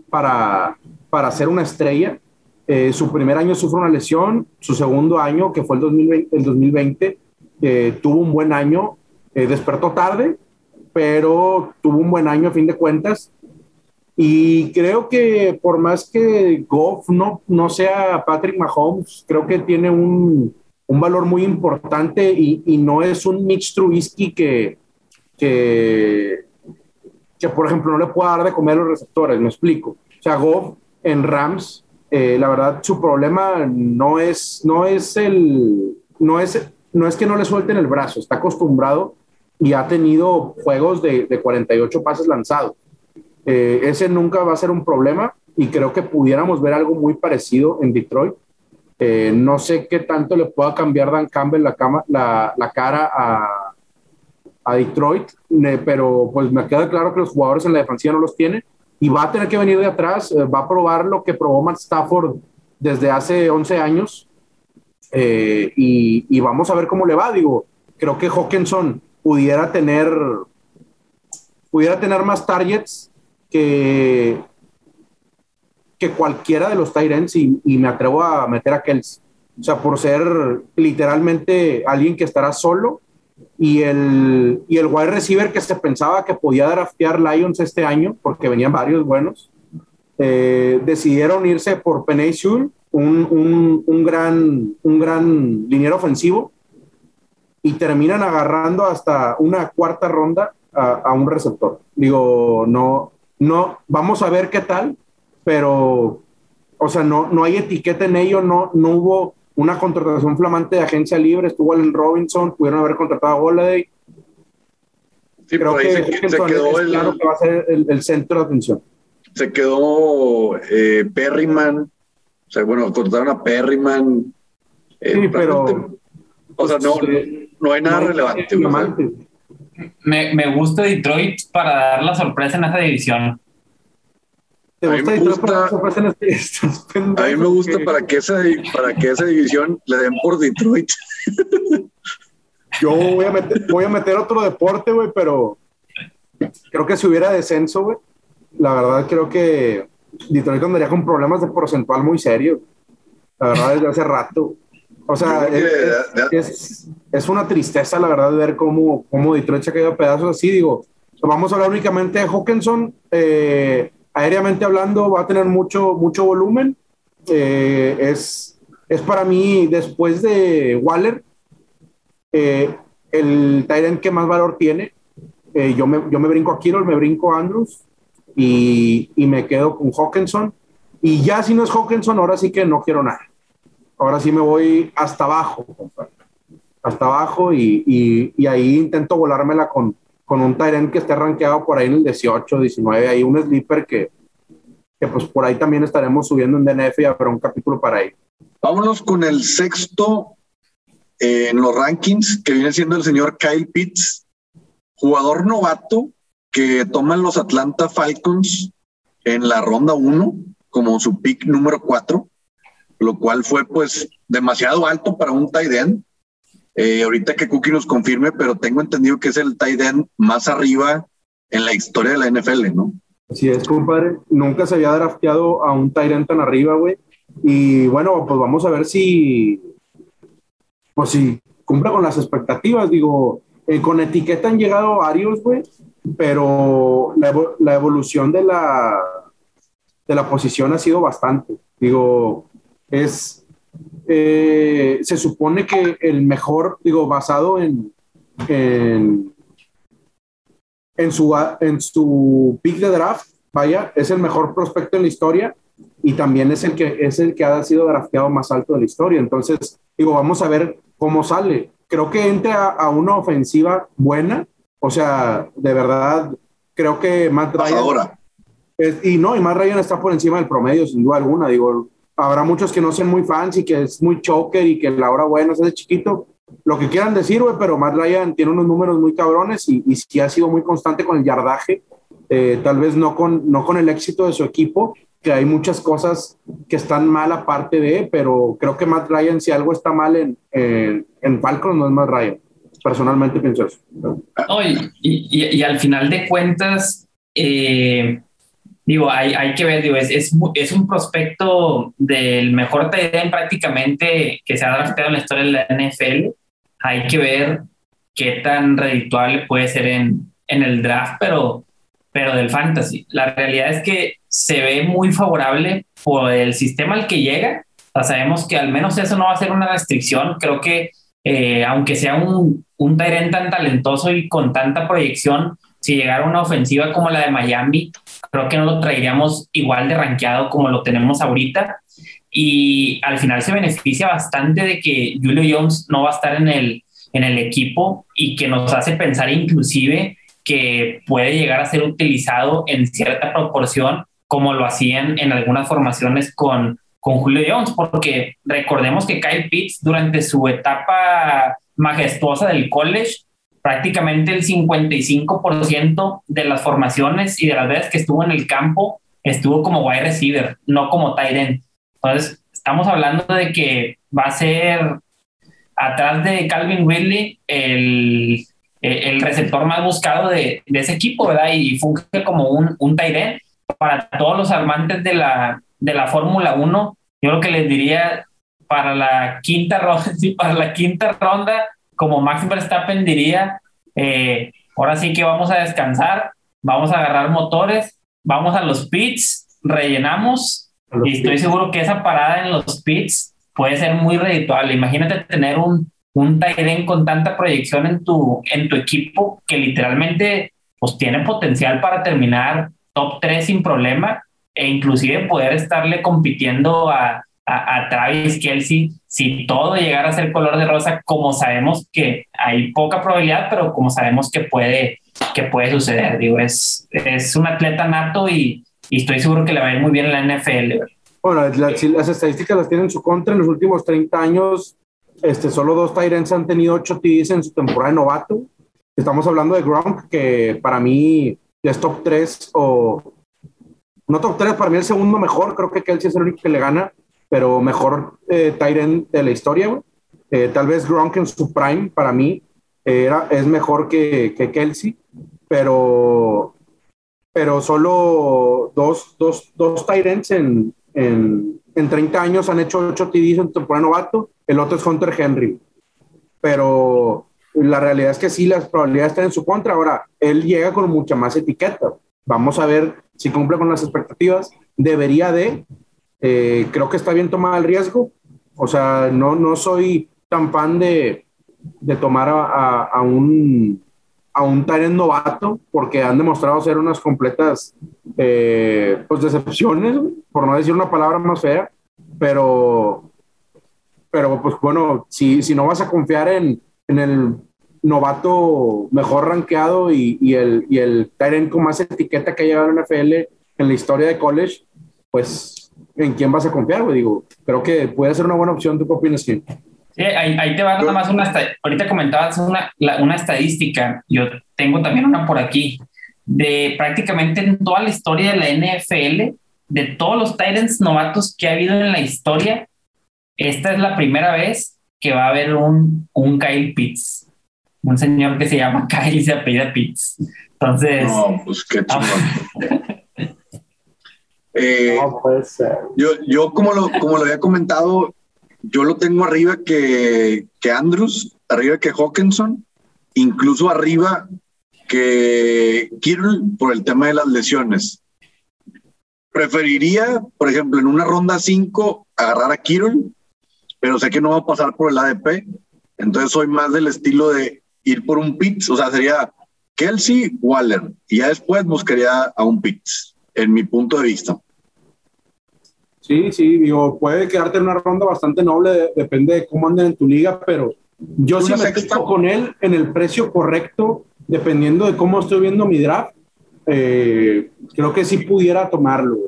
A: para, para ser una estrella. Eh, su primer año sufre una lesión, su segundo año, que fue el 2020, el 2020 eh, tuvo un buen año, eh, despertó tarde, pero tuvo un buen año a fin de cuentas. Y creo que por más que Goff no, no sea Patrick Mahomes, creo que tiene un, un valor muy importante y, y no es un Mitch Trubisky que, que, que, por ejemplo, no le pueda dar de comer a los receptores, me explico. O sea, Goff en Rams, eh, la verdad, su problema no es, no es el, no es, no es que no le suelten el brazo, está acostumbrado y ha tenido juegos de, de 48 pases lanzados. Eh, ese nunca va a ser un problema y creo que pudiéramos ver algo muy parecido en Detroit. Eh, no sé qué tanto le pueda cambiar Dan Campbell la, cama, la, la cara a, a Detroit, eh, pero pues me queda claro que los jugadores en la defensiva no los tiene y va a tener que venir de atrás, eh, va a probar lo que probó Matt Stafford desde hace 11 años eh, y, vamos a ver cómo le va. Digo, creo que Hawkinson pudiera tener, pudiera tener más targets que, que cualquiera de los Tyrants y, me atrevo a meter a Kelsey. O sea, por ser literalmente alguien que estará solo y el, y el wide receiver que se pensaba que podía draftear Lions este año, porque venían varios buenos, eh, decidieron irse por Penay un, un, un, gran, un gran liniero ofensivo, y terminan agarrando hasta una cuarta ronda a, a un receptor. Digo, no, no, vamos a ver qué tal, pero, o sea, no, no hay etiqueta en ello, no, no hubo una contratación flamante de agencia libre, estuvo Allen Robinson, pudieron haber contratado a Holiday.
B: Sí,
A: Creo que
B: se, se, quedó
A: es
B: el,
A: claro que va a ser el, el centro de atención.
B: Se quedó eh, Perryman, o sea, bueno, contrataron a Perryman.
A: Eh, sí, pero...
B: O sea, no, no hay nada no, relevante.
C: Me, me, gusta Detroit para dar la sorpresa en esa división.
B: A mí me gusta, a mí me gusta
A: que...
B: para, que esa, para que esa división le den por Detroit.
A: Yo voy a meter, voy a meter otro deporte, güey, pero creo que si hubiera descenso, güey, la verdad creo que Detroit andaría con problemas de porcentual muy serios. La verdad, desde hace rato. O sea, es, es, una tristeza, la verdad, ver cómo, cómo Detroit se ha caído a pedazos así. Digo, vamos a hablar únicamente de Hawkinson. Eh, aéreamente hablando, va a tener mucho, mucho volumen. Eh, es, es para mí, después de Waller, eh, el Tyrant que más valor tiene. yo, me, yo me brinco a Kirol, me brinco a Andrews y, y me quedo con Hawkinson. Y ya si no es Hawkinson, ahora sí que no quiero nada ahora sí me voy hasta abajo, hasta abajo y, y, ahí intento volármela con, con un Tyrant que esté rankeado por ahí en el 18, 19, hay un sleeper que, que pues por ahí también estaremos subiendo en DNF y habrá un capítulo para ahí.
B: Vámonos con el sexto eh, en los rankings, que viene siendo el señor Kyle Pitts, jugador novato que toman los Atlanta Falcons en la ronda 1 como su pick número 4 lo cual fue pues demasiado alto para un tight end. Eh, ahorita que Cookie nos confirme, pero tengo entendido que es el tight end más arriba en la historia de la NFL, ¿no?
A: Así es, compadre. Nunca se había drafteado a un tight end tan arriba, güey. Y bueno, pues vamos a ver si, pues si cumple con las expectativas. Digo, eh, con etiqueta han llegado varios, güey, pero la, la evolución de la, de la posición ha sido bastante. Digo, es, eh, se supone que el mejor, digo, basado en, en, en, su, en su pick de draft, vaya, es el mejor prospecto en la historia y también es el que, es el que ha sido drafteado más alto de la historia. Entonces, digo, vamos a ver cómo sale. Creo que entra a, una ofensiva buena, o sea, de verdad, creo que Matt Ryan... Ahora. y no, y Matt Ryan está por encima del promedio, sin duda alguna. Digo, habrá muchos que no sean muy fans y que es muy choker y que la hora buena es de chiquito. Lo que quieran decir, güey, pero Matt Ryan tiene unos números muy cabrones y, y sí ha sido muy constante con el yardaje. Eh, tal vez no con, no con el éxito de su equipo, que hay muchas cosas que están mal aparte de, pero creo que Matt Ryan, si algo está mal en, en, en Falcons, no es Matt Ryan. Personalmente pienso eso.
C: y, y, y, al final de cuentas, eh, digo, hay, hay que ver, digo, es, es, es, un prospecto del mejor tight prácticamente que se ha drafteado en la historia de la NFL. Hay que ver qué tan redituable puede ser en, en el draft, pero, pero del fantasy. La realidad es que se ve muy favorable por el sistema al que llega. O sabemos que al menos eso no va a ser una restricción. Creo que eh, aunque sea un, un tan talentoso y con tanta proyección, si llegara una ofensiva como la de Miami, creo que no lo traeríamos igual de rankeado como lo tenemos ahorita. Y al final se beneficia bastante de que Julio Jones no va a estar en el, en el equipo y que nos hace pensar inclusive que puede llegar a ser utilizado en cierta proporción como lo hacían en algunas formaciones con, con Julio Jones, porque recordemos que Kyle Pitts durante su etapa majestuosa del college prácticamente el 55% de las formaciones y de las veces que estuvo en el campo estuvo como wide receiver, no como tight end. Entonces, estamos hablando de que va a ser atrás de Calvin Ridley el, el receptor más buscado de, de, ese equipo, ¿verdad? Y funge como un, un tight end. Para todos los amantes de la, de la Fórmula 1, yo lo que les diría para la quinta ronda, sí, para la quinta ronda, como Max Verstappen diría, eh, ahora sí que vamos a descansar, vamos a agarrar motores, vamos a los pits, rellenamos y estoy seguro que esa parada en los pits puede ser muy redituable. Imagínate tener un, un con tanta proyección en tu, en tu equipo que literalmente pues tiene potencial para terminar top 3 sin problema e inclusive poder estarle compitiendo a, a, Travis Kelsey si todo llegara a ser color de rosa, como sabemos que hay poca probabilidad, pero como sabemos que puede, que puede suceder. Digo, es, es un atleta nato y, y estoy seguro que le va a ir muy bien en la NFL.
A: Bueno, las, las estadísticas las tienen en su contra. En los últimos 30 años, este, solo dos Tyrants han tenido 8 TDs en su temporada de novato. Estamos hablando de Gronk, que para mí es top 3 o no top 3, para mí el segundo mejor. Creo que Kelsey es el único que le gana pero mejor eh, de la historia, eh, tal vez Gronk en su prime, para mí, era, es mejor que, que Kelsey, pero pero solo dos, dos, dos Tyrants en, en, en 30 años han hecho 8 TDs en temporada novato, el otro es Hunter Henry. Pero la realidad es que sí, las probabilidades están en su contra. Ahora, él llega con mucha más etiqueta. Vamos a ver si cumple con las expectativas. Debería de. Eh, creo que está bien tomar el riesgo. O sea, no, no soy tan fan de, de tomar a, a, un a un novato porque han demostrado ser unas completas eh, pues decepciones, por no decir una palabra más fea, pero, pero pues bueno, si, si no vas a confiar en, en el novato mejor rankeado y, y el, y el Tyrant con más etiqueta que ha llegado a la NFL en la historia de college, pues ¿en quién vas a confiar? Digo, creo que puede ser una buena opción. ¿Tú qué opinas, Kim?
C: Sí, ahí, ahí, te va nada más una, ahorita comentabas una, una estadística, yo tengo también una por aquí, de prácticamente en toda la historia de la NFL, de todos los Titans novatos que ha habido en la historia, esta es la primera vez que va a haber un, un Kyle Pitts, un señor que se llama Kyle y se apellida Pitts. Entonces...
B: No, pues qué chingón. eh, no puede ser. Yo, yo como, lo, como lo había comentado, yo lo tengo arriba que, que Andrews, arriba que Hawkinson, incluso arriba que Kittle por el tema de las lesiones. Preferiría, por ejemplo, en una ronda 5 agarrar a Kittle, pero sé que no va a pasar por el ADP, entonces soy más del estilo de ir por un Pitts, o sea, sería Kelsey, Waller, y ya después buscaría a un Pitts, en mi punto de vista.
A: Sí, sí, digo, puede quedarte en una ronda bastante noble, depende de cómo anden en tu liga, pero yo sí me quedo con él en el precio correcto, dependiendo de cómo estoy viendo mi draft. Eh, creo que sí pudiera tomarlo.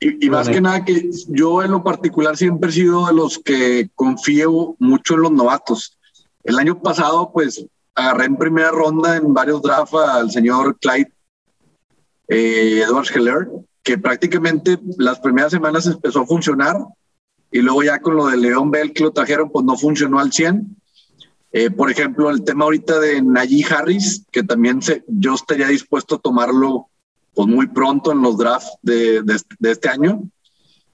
B: Y, y más que nada que yo en lo particular siempre he sido de los que confío mucho en los novatos. El año pasado, pues, agarré en primera ronda en varios drafts al señor Clyde eh, Edwards Heller que prácticamente las primeras semanas empezó a funcionar y luego ya con lo de León Bell que lo trajeron, pues no funcionó al 100. Eh, por ejemplo, el tema ahorita de Najee Harris, que también yo estaría dispuesto a tomarlo pues muy pronto en los drafts de, este año.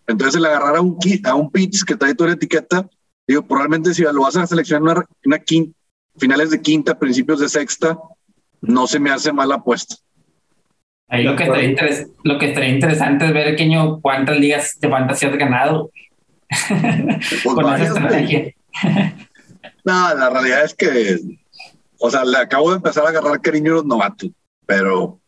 B: Entonces, el agarrar a un, a un pitch que trae toda la etiqueta, digo, probablemente si lo vas a seleccionar una, quinta, finales de quinta, principios de sexta, no se me hace mala apuesta.
C: Ahí lo que, estaría lo que estaría interesante es ver, Keño, cuántas ligas de fantasía has ganado pues con esa
B: estrategia. no, la realidad es que, o sea, le acabo de empezar a agarrar cariño a los novatos, pero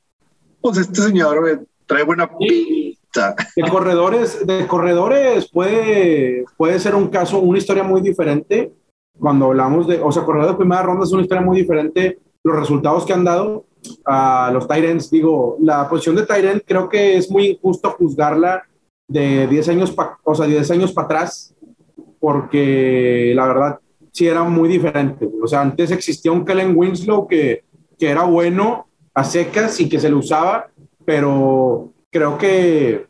B: pues este señor trae buena pizza.
A: De corredores, de corredores puede, puede ser un caso, una historia muy diferente. Cuando hablamos de, o sea, corredores de primera ronda es una historia muy diferente. Los resultados que han dado a los Tyrants. Digo, la posición de Tyrant creo que es muy injusto juzgarla de 10 años, o sea, 10 años para atrás, porque la verdad sí era muy diferente. O sea, antes existía un Kellen Winslow que, que era bueno a secas y que se le usaba, pero creo que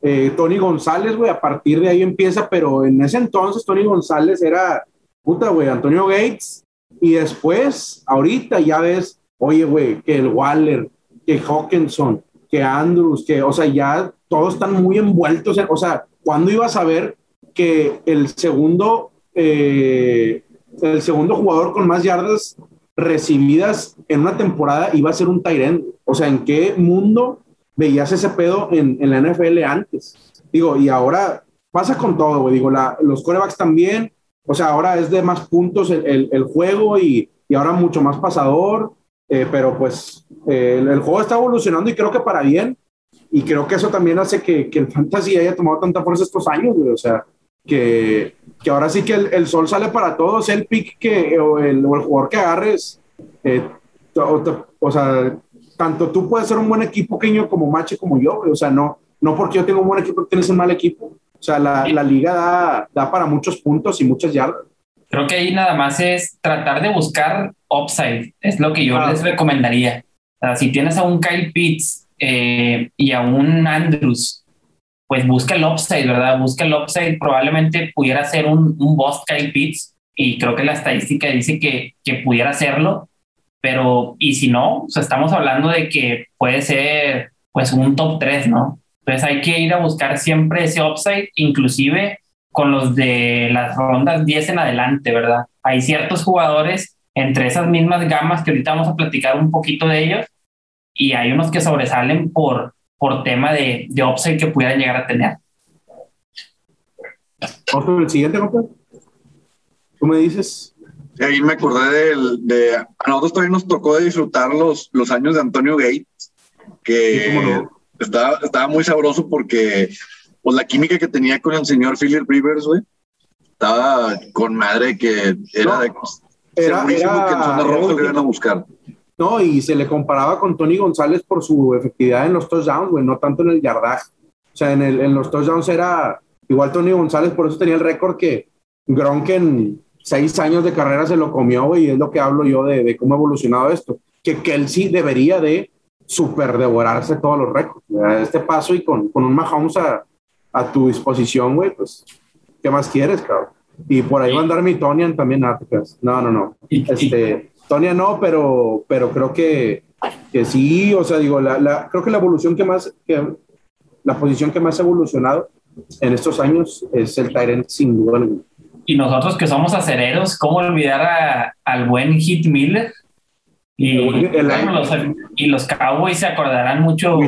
A: eh, Tony González, güey, a partir de ahí empieza, pero en ese entonces Tony González era, puta, güey, Antonio Gates, y después, ahorita ya ves oye, güey, que el Waller, que Hawkinson, que Andrews, que, o sea, ya todos están muy envueltos. En, o sea, ¿cuándo ibas a ver que el segundo, eh, el segundo jugador con más yardas recibidas en una temporada iba a ser un Tyrant? O sea, ¿en qué mundo veías ese pedo en, en la NFL antes? Digo, y ahora pasa con todo, güey. Digo, la, los corebacks también. O sea, ahora es de más puntos el, el, el juego y, y ahora mucho más pasador. Eh, pero pues eh, el, juego está evolucionando y creo que para bien. Y creo que eso también hace que, que el fantasy haya tomado tanta fuerza estos años, O sea, que, que ahora sí que el, el, sol sale para todos, el pick que, o el, o el jugador que agarres. Eh, o, o, sea, tanto tú puedes ser un buen equipo, Queño, como Mache, como yo. O sea, no, no porque yo tengo un buen equipo, tienes un mal equipo. O sea, la, la liga da, da para muchos puntos y muchas yardas.
C: Creo que ahí nada más es tratar de buscar upside, es lo que yo ah. les recomendaría. O sea, si tienes a un Kyle Pitts eh, y a un Andrews, pues busca el upside, ¿verdad? Busca el upside, probablemente pudiera ser un, un boss Kyle Pitts y creo que la estadística dice que, que pudiera serlo, pero y si no, o sea, estamos hablando de que puede ser pues un top 3, ¿no? Entonces hay que ir a buscar siempre ese upside, inclusive con los de las rondas 10 en adelante, ¿verdad? Hay ciertos jugadores entre esas mismas gamas que ahorita vamos a platicar un poquito de ellos y hay unos que sobresalen por, por tema de, de upside que pudieran llegar a tener.
A: Vamos el siguiente, compa. ¿Tú me dices?
B: ahí me acordé de, a nosotros también nos tocó de disfrutar los, los años de Antonio Gates, que estaba, estaba muy sabroso porque pues la química que tenía con el señor Philip Rivers, güey, estaba con madre que era de
A: era, que en zona roja
B: iban a buscar.
A: No, y se le comparaba con Tony González por su efectividad en los touchdowns, güey, no tanto en el yardaje. O sea, en, el, en los touchdowns era igual Tony González, por eso tenía el récord que Gronk en seis años de carrera se lo comió, güey, y es lo que hablo yo de, de cómo ha evolucionado esto. Que, sí debería de super devorarse todos los récords. A este paso y con, con un Mahomes a, a tu disposición, güey, pues, ¿qué más quieres, cabrón? Y por ahí va a andar mi Tonian también, Atlas. No, no, no. Este, Tonia no, pero, pero creo que, que sí, o sea, digo, la, la, creo que la evolución que más, que, la posición que más ha evolucionado en estos años es el Tyrant sin duda alguna.
C: Y nosotros que somos acereros, ¿cómo olvidar a, al buen Hit Miller? Y, los, y los Cowboys se acordarán mucho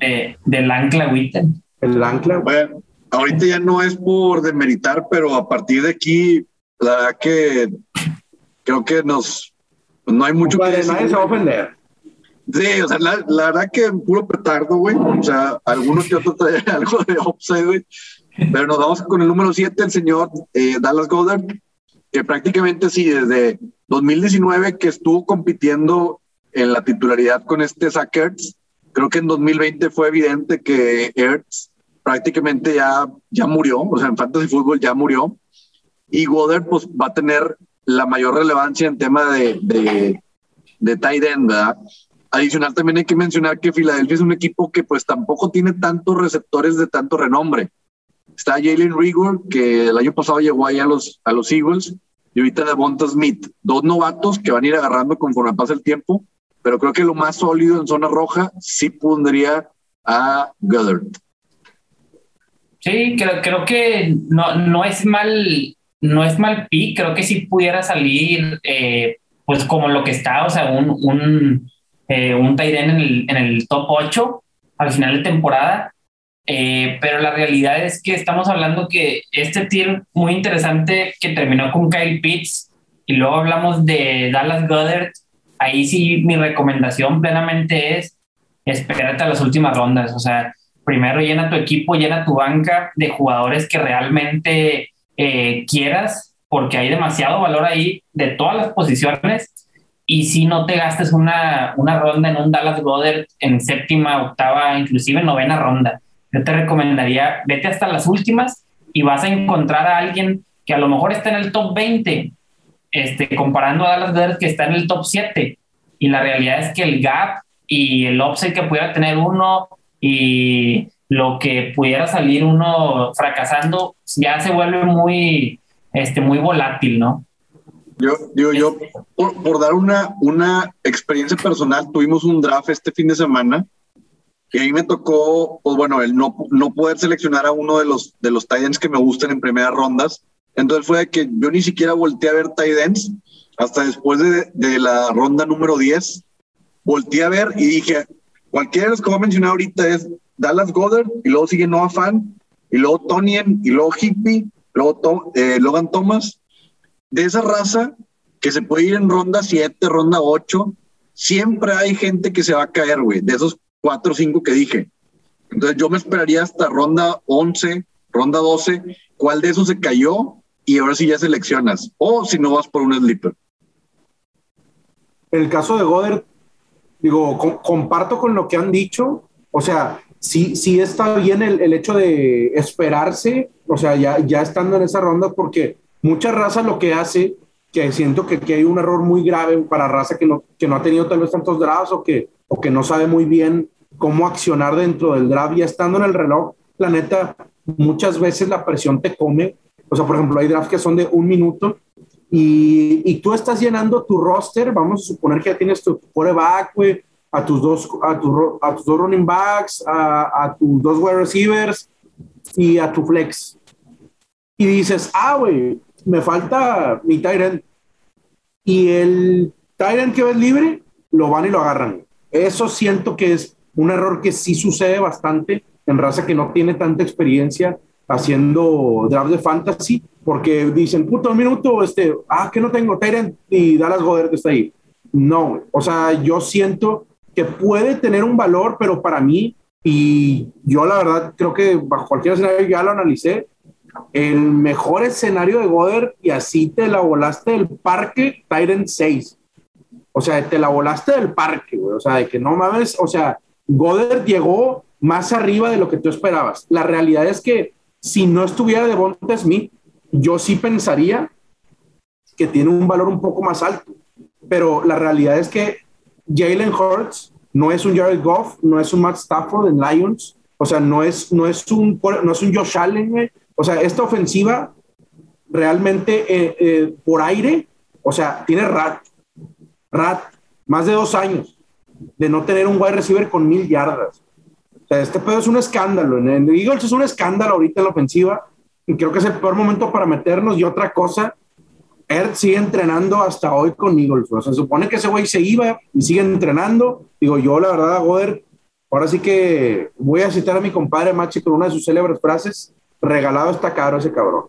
C: de, del Ancla Witten.
A: El Ancla.
B: Bueno, ahorita ya no es por demeritar, pero a partir de aquí, la verdad que creo que nos. No hay mucho
A: que Nadie se va a ofender.
B: Sí, o sea, la, la, verdad que puro petardo, güey. O sea, algunos que otros traen algo de upside, güey. Pero nos vamos con el número 7, el señor eh, Dallas Goddard, que prácticamente sí, desde 2019 que estuvo compitiendo en la titularidad con este Zach Ertz, creo que en 2020 fue evidente que Ertz prácticamente ya, ya murió, o sea, en Fantasy Football ya murió, y Goddard pues va a tener la mayor relevancia en tema de, de, de tight end, ¿verdad? Adicional también hay que mencionar que Filadelfia es un equipo que pues tampoco tiene tantos receptores de tanto renombre. Está Jalen Rigor, que el año pasado llegó ahí a los, a los Eagles, y ahorita Devonta Smith, dos novatos que van a ir agarrando conforme pasa el tiempo, pero creo que lo más sólido en zona roja sí pondría a Goddard.
C: Sí, creo, creo que no, no es mal, no es mal pick, creo que sí pudiera salir eh, pues como lo que está, o sea, un, un, eh, un en el, en el top 8 al final de temporada. Eh, pero la realidad es que estamos hablando que este tier muy interesante que terminó con Kyle Pitts y luego hablamos de Dallas Goddard, ahí sí mi recomendación plenamente es espérate a las últimas rondas, o sea, primero llena tu equipo, llena tu banca de jugadores que realmente eh, quieras, porque hay demasiado valor ahí de todas las posiciones. Y si no te gastes una, una ronda en un Dallas Goddard en séptima, octava, inclusive novena ronda, yo te recomendaría, vete hasta las últimas y vas a encontrar a alguien que a lo mejor está en el top 20, este, comparando a Dallas Goddard que está en el top 7. Y la realidad es que el gap y el upside que pudiera tener uno y lo que pudiera salir uno fracasando ya se vuelve muy, este, muy volátil, ¿no?
B: Yo, digo, yo, por, dar una, una experiencia personal, tuvimos un draft este fin de semana y ahí me tocó, pues bueno, el no, no poder seleccionar a uno de los, de los tight ends que me gustan en primeras rondas. Entonces fue que yo ni siquiera volteé a ver tight ends hasta después de, de la ronda número 10. Volteé a ver y dije, Cualquiera de los que voy a mencionar ahorita es Dallas Goddard, y luego sigue Noah Fan, y luego Tonien, y luego Hippie, luego eh, Logan Thomas. De esa raza que se puede ir en ronda 7, ronda 8, siempre hay gente que se va a caer, güey, de esos 4 o 5 que dije. Entonces yo me esperaría hasta ronda 11, ronda 12, cuál de esos se cayó y ahora sí ya seleccionas. O si no vas por un sleeper.
A: El caso de Goddard digo, comparto con lo que han dicho, o sea, sí, sí está bien el, el, hecho de esperarse, o sea, ya, ya estando en esa ronda, porque mucha raza lo que hace, que siento que, que hay un error muy grave para raza que no, que no ha tenido tal vez tantos drafts o que, o que no sabe muy bien cómo accionar dentro del draft, ya estando en el reloj, la neta, muchas veces la presión te come, o sea, por ejemplo, hay drafts que son de un minuto y, y, tú estás llenando tu roster, vamos a suponer que ya tienes tu quarterback, güey, a tus dos, a, a tus dos running backs, a, a, tus dos wide receivers y a tu flex. Y dices, ah, güey, me falta mi Tyrant. Y el Tyrant que ves libre, lo van y lo agarran. Eso siento que es un error que sí sucede bastante en raza que no tiene tanta experiencia haciendo draft de fantasy, porque dicen, puto, un minuto, este, ah, que no tengo Tyrant y Dallas Goddard está ahí. No, o sea, yo siento que puede tener un valor, pero para mí, y yo la verdad creo que bajo cualquier escenario ya lo analicé, el mejor escenario de Goddard y así te la volaste del parque, Tyrant 6. O sea, te la volaste del parque, güey. O sea, de que no mames, o sea, Goddard llegó más arriba de lo que tú esperabas. La realidad es que si no estuviera de Smith, yo sí pensaría que tiene un valor un poco más alto. Pero la realidad es que Jalen Hurts no es un Jared Goff, no es un Matt Stafford en Lions, o sea, no es, no es, un, no es un Josh Allen, o sea, esta ofensiva realmente eh, eh, por aire, o sea, tiene rat, rat, más de dos años de no tener un wide receiver con mil yardas. O sea, este pedo es un escándalo. En el Eagles es un escándalo ahorita en la ofensiva y creo que es el peor momento para meternos. Y otra cosa, Erd sigue entrenando hasta hoy con Eagles. O sea, se supone que ese güey se iba y sigue entrenando. Digo, yo la verdad, Goder, ahora sí que voy a citar a mi compadre Machi con una de sus célebres frases. Regalado está caro ese cabrón.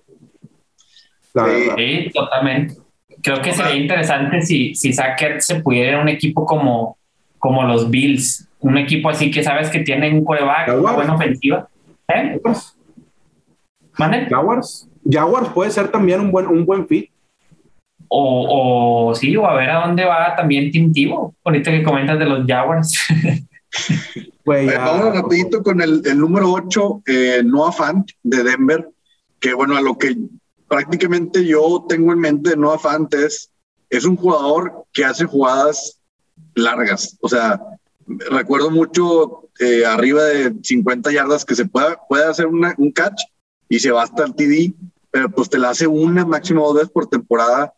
C: sí, totalmente. Creo que sería interesante si, si Sacker se pudiera en un equipo como, como los Bills. Un equipo así que sabes que tiene un coreback, una buena ofensiva. ¿Eh?
A: Jaguars. Jaguars puede ser también un buen, un buen fit.
C: O, o, sí, o a ver a dónde va también Tim Tebow, ahorita que comentas de los Jaguars.
B: Vamos rapidito con el, el número 8, eh, Noah Fant de Denver, que bueno, a lo que prácticamente yo tengo en mente de Noah Fant es, es un jugador que hace jugadas largas, o sea, recuerdo mucho eh, arriba de 50 yardas que se pueda, puede hacer una, un catch y se va hasta el TD, pero pues te la hace una, máximo dos veces por temporada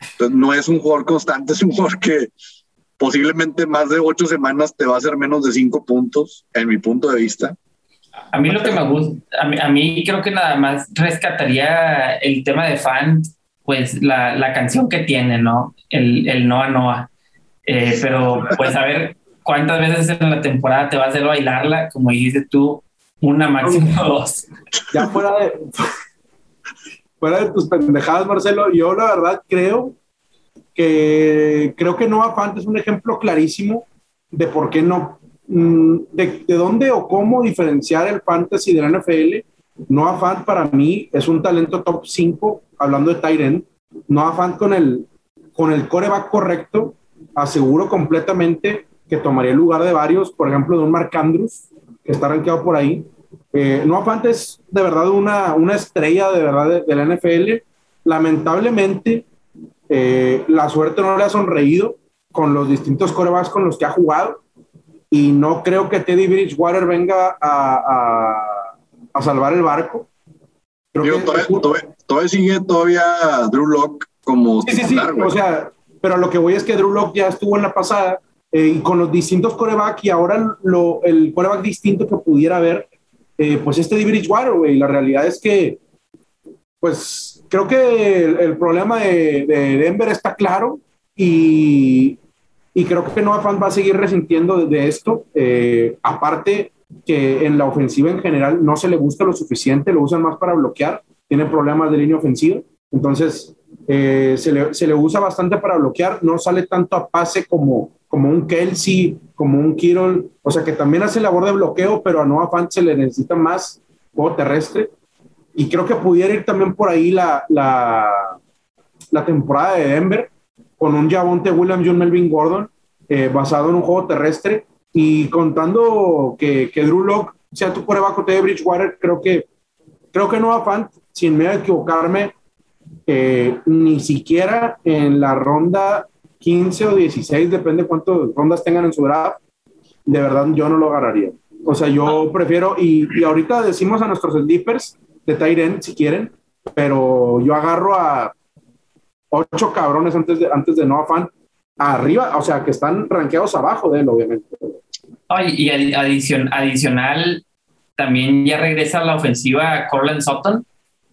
B: entonces, no es un jugador constante, es un jugador que posiblemente más de ocho semanas te va a hacer menos de cinco puntos, en mi punto de vista.
C: A mí lo que me gusta, a mí, creo que nada más rescataría el tema de fan, pues la, la canción que tiene, ¿no? El, el Noa Noa. Eh, pero pues a ver cuántas veces en la temporada te va a hacer bailarla, como dices tú, una máximo dos.
A: Ya fuera de, fuera de tus pendejadas, Marcelo, yo la verdad creo que creo que Noah Fant es un ejemplo clarísimo de por qué no, mm, de, de dónde o cómo diferenciar el fantasy de la NFL. Noah Fant para mí es un talento top 5, hablando de Tyren. Noah Fant con el, con el coreback correcto, aseguro completamente que tomaría el lugar de varios, por ejemplo, de un Mark Andrews, que está rankeado por ahí, eh, Noah Fant es de verdad una, una estrella de verdad de, la NFL. Lamentablemente, eh, la suerte no le ha sonreído con los distintos corebacks con los que ha jugado y no creo que Teddy Bridgewater venga a, a, salvar el barco.
B: todavía, sigue todavía Drew Locke como
A: sí, sí, sí, o sea, pero lo que voy es que Drew Locke ya estuvo en la pasada eh, y con los distintos corebacks y ahora lo, el coreback distinto que pudiera haber eh, pues este de Bridgewater, güey. La realidad es que, pues creo que el, problema de, Denver está claro y, y creo que Noah Fant va a seguir resintiendo de, esto. Eh, aparte que en la ofensiva en general no se le gusta lo suficiente, lo usan más para bloquear, tiene problemas de línea ofensiva. Entonces, eh, se, le, se, le, usa bastante para bloquear, no sale tanto a pase como, como un Kelsey, como un Kittle, o sea que también hace labor de bloqueo, pero a Noah Fant se le necesita más juego terrestre. Y creo que pudiera ir también por ahí la, la, la temporada de Denver con un Javonte Williams y un Melvin Gordon eh, basado en un juego terrestre y contando que, que Drew Locke sea tu coreback de Bridgewater, creo que, creo que Noah Fant, sin miedo a equivocarme, eh, ni siquiera en la ronda 15 o 16, depende cuántas rondas tengan en su draft, de verdad yo no lo agarraría. O sea, yo prefiero, y, y ahorita decimos a nuestros sleepers de Tyren si quieren, pero yo agarro a ocho cabrones antes de, antes de Noah Fan, arriba, o sea, que están rankeados abajo de él, obviamente.
C: y adicional, también ya regresa a la ofensiva Corland Sutton.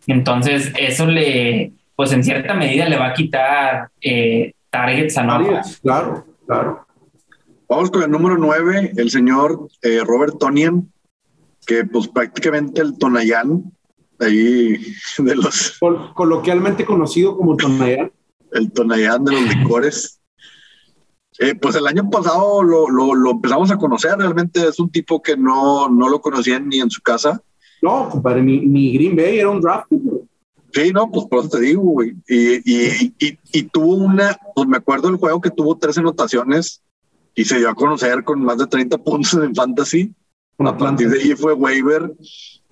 C: Entonces, eso le, pues en cierta medida le va a quitar eh, targets a Nova.
A: Claro, claro.
B: Vamos con el número 9, el señor eh, Robert Tonian, que pues prácticamente el Tonayán, ahí de los...
A: coloquialmente conocido como Tonayán.
B: El Tonayán de los licores. Eh, pues el año pasado lo, lo, empezamos a conocer, realmente es un tipo que no, no lo conocían ni en su casa.
A: No, compadre, mi, Green Bay era un draft.
B: Sí, no, pues por eso te digo, güey. Y, y, y, y, tuvo una, pues me acuerdo del juego que tuvo tres anotaciones y se dio a conocer con más de 30 puntos en fantasy. A partir de ahí fue waiver.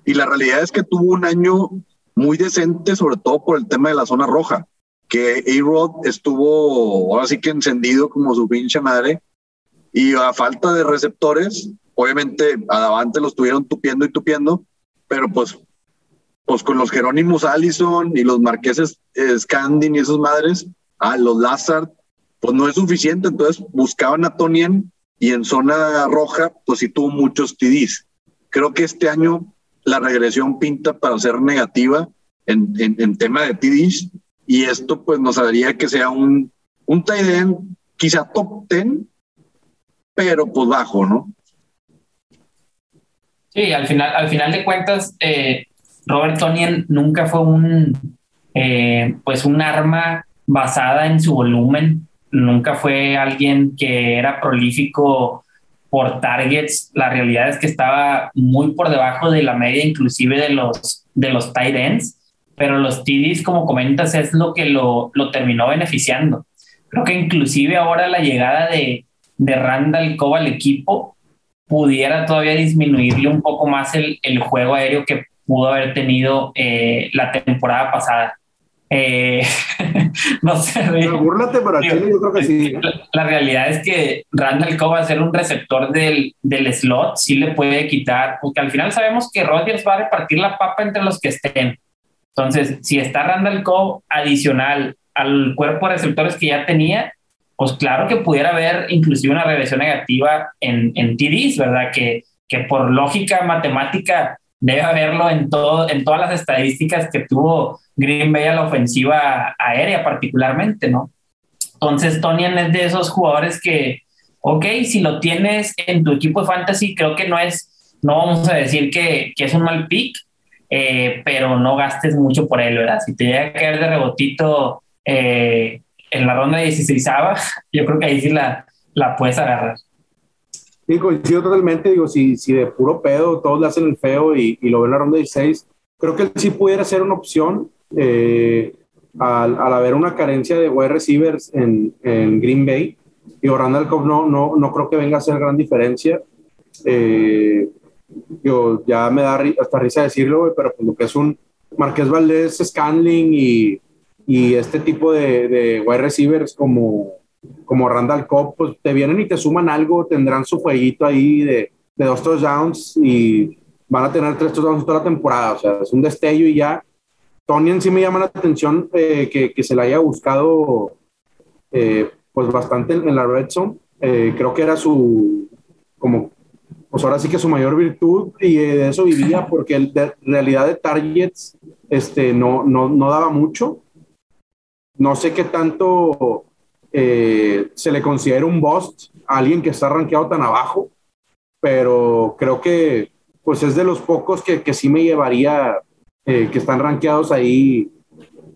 B: Y la realidad es que tuvo un año muy decente, sobre todo por el tema de la zona roja, que A-Rod estuvo ahora sí que encendido como su pinche madre. Y a falta de receptores, obviamente adelante los estuvieron tupiendo y tupiendo, pero pues, pues con los Jerónimos Allison y los Marqueses eh, Scandin y esas madres, a los Lazard, pues no es suficiente. Entonces buscaban a Tonian y en zona roja, pues sí tuvo muchos TDs. Creo que este año la regresión pinta para ser negativa en, en, tema de TDs y esto pues nos haría que sea un, un tight end quizá top 10, pero pues bajo, ¿no?
C: Sí, al final, al final de cuentas, eh, Robert Tonian nunca fue un, eh, pues un arma basada en su volumen nunca fue alguien que era prolífico por targets. La realidad es que estaba muy por debajo de la media, inclusive de los, de los tight ends, pero los TDs, como comentas, es lo que lo, lo terminó beneficiando. Creo que inclusive ahora la llegada de, de Randall Cobb al equipo pudiera todavía disminuirle un poco más el, el juego aéreo que pudo haber tenido eh, la temporada pasada. Eh, no sé.
A: Pero burlate, pero Chile yo creo que sí.
C: La, realidad es que Randall Cobb va a ser un receptor del, del slot, sí le puede quitar, porque al final sabemos que Rodgers va a repartir la papa entre los que estén. Entonces, si está Randall Cobb adicional al cuerpo de receptores que ya tenía, pues claro que pudiera haber inclusive una regresión negativa en, en TDs, ¿verdad? Que, que por lógica matemática debe haberlo en, todo, en todas las estadísticas que tuvo Green Bay a la ofensiva aérea particularmente, ¿no? Entonces, Tonian es de esos jugadores que, ok, si lo tienes en tu equipo de fantasy, creo que no es, no vamos a decir que, que es un mal pick, eh, pero no gastes mucho por él, ¿verdad? Si te llega a caer de rebotito eh, en la ronda 16 yo creo que ahí sí la, la puedes agarrar.
A: Sí, coincido totalmente. Digo, si, si de puro pedo todos le hacen el feo y, y lo ven en la ronda 16, creo que él sí pudiera ser una opción eh, al, al, haber una carencia de wide receivers en, en Green Bay. Y Randall Cobb no, no, no creo que venga a hacer gran diferencia. Eh, yo, ya me da hasta risa decirlo, pero pues lo que es un Marqués Valdés, Scanling y, y este tipo de, de wide receivers como como Randall Cobb, pues te vienen y te suman algo, tendrán su jueguito ahí de, de dos touchdowns y van a tener tres touchdowns toda la temporada. O sea, es un destello y ya. Tony en sí me llama la atención eh, que, que, se la haya buscado eh, pues bastante en, la red zone. Eh, creo que era su, como, pues ahora sí que su mayor virtud y de eso vivía porque el de realidad de targets este, no, no, no daba mucho. No sé qué tanto eh, se le considera un bust a alguien que está rankeado tan abajo, pero creo que pues es de los pocos que, que sí me llevaría, eh, que están rankeados ahí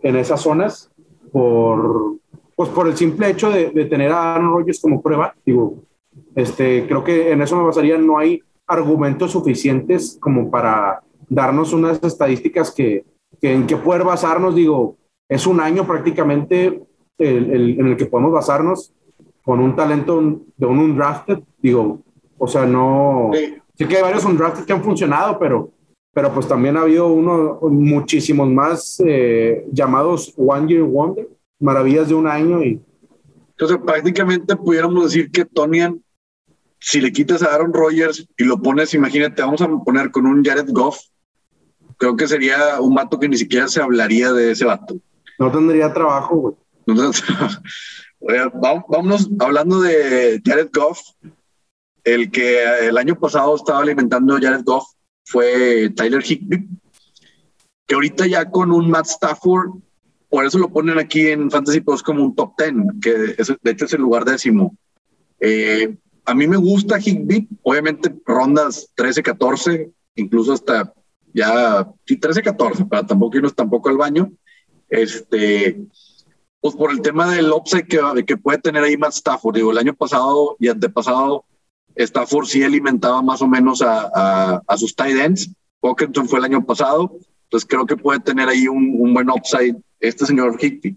A: en esas zonas, por, pues por el simple hecho de, de tener a Aaron Rodgers como prueba. Digo, este, creo que en eso me basaría, no hay argumentos suficientes como para darnos unas estadísticas que, que en que poder basarnos, digo, es un año prácticamente el, en el que podemos basarnos con un talento de un undrafted, digo, o sea, no... Sí. que hay varios undrafted que han funcionado, pero, pero pues también ha habido uno, muchísimos más eh, llamados One Year Wonder, maravillas de un año y...
B: Entonces, prácticamente pudiéramos decir que Tonian, si le quitas a Aaron Rodgers y lo pones, imagínate, vamos a poner con un Jared Goff, creo que sería un vato que ni siquiera se hablaría de ese vato.
A: No tendría trabajo, güey.
B: vámonos hablando de Jared Goff. El que el año pasado estaba alimentando Jared Goff fue Tyler Higby, que ahorita ya con un Matt Stafford, por eso lo ponen aquí en Fantasy Pros como un top 10, que de hecho es el lugar décimo. Eh, a mí me gusta Higby, obviamente rondas 13, 14, incluso hasta ya 13, 14, para tampoco irnos tampoco al baño. Este, pues por el tema del upside que, que puede tener ahí Matt Stafford. Digo, el año pasado y antepasado, Stafford sí alimentaba más o menos a, a, sus tight ends. Pocketon fue el año pasado. Entonces creo que puede tener ahí un, un buen upside este señor Higby.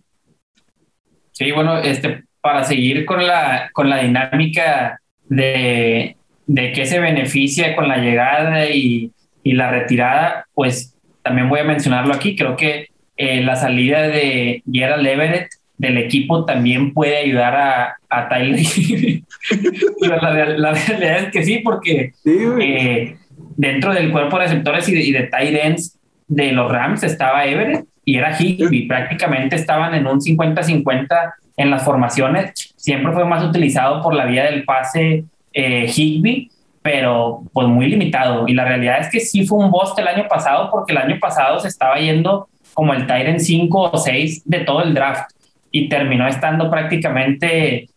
C: Sí, bueno, este, para seguir con la, con la dinámica de, de qué se beneficia con la llegada y, y la retirada, pues también voy a mencionarlo aquí. Creo que eh, la salida de Gerald Everett del equipo también puede ayudar a, a Tyler. la, realidad es que sí, porque eh, dentro del cuerpo de receptores y de, y de tight ends de los Rams estaba Everett y era Higby. Prácticamente estaban en un 50-50 en las formaciones. Siempre fue más utilizado por la vía del pase eh, Higby pero pues muy limitado. Y la realidad es que sí fue un bust el año pasado, porque el año pasado se estaba yendo como el Tyrant 5 o 6 de todo el draft y terminó estando prácticamente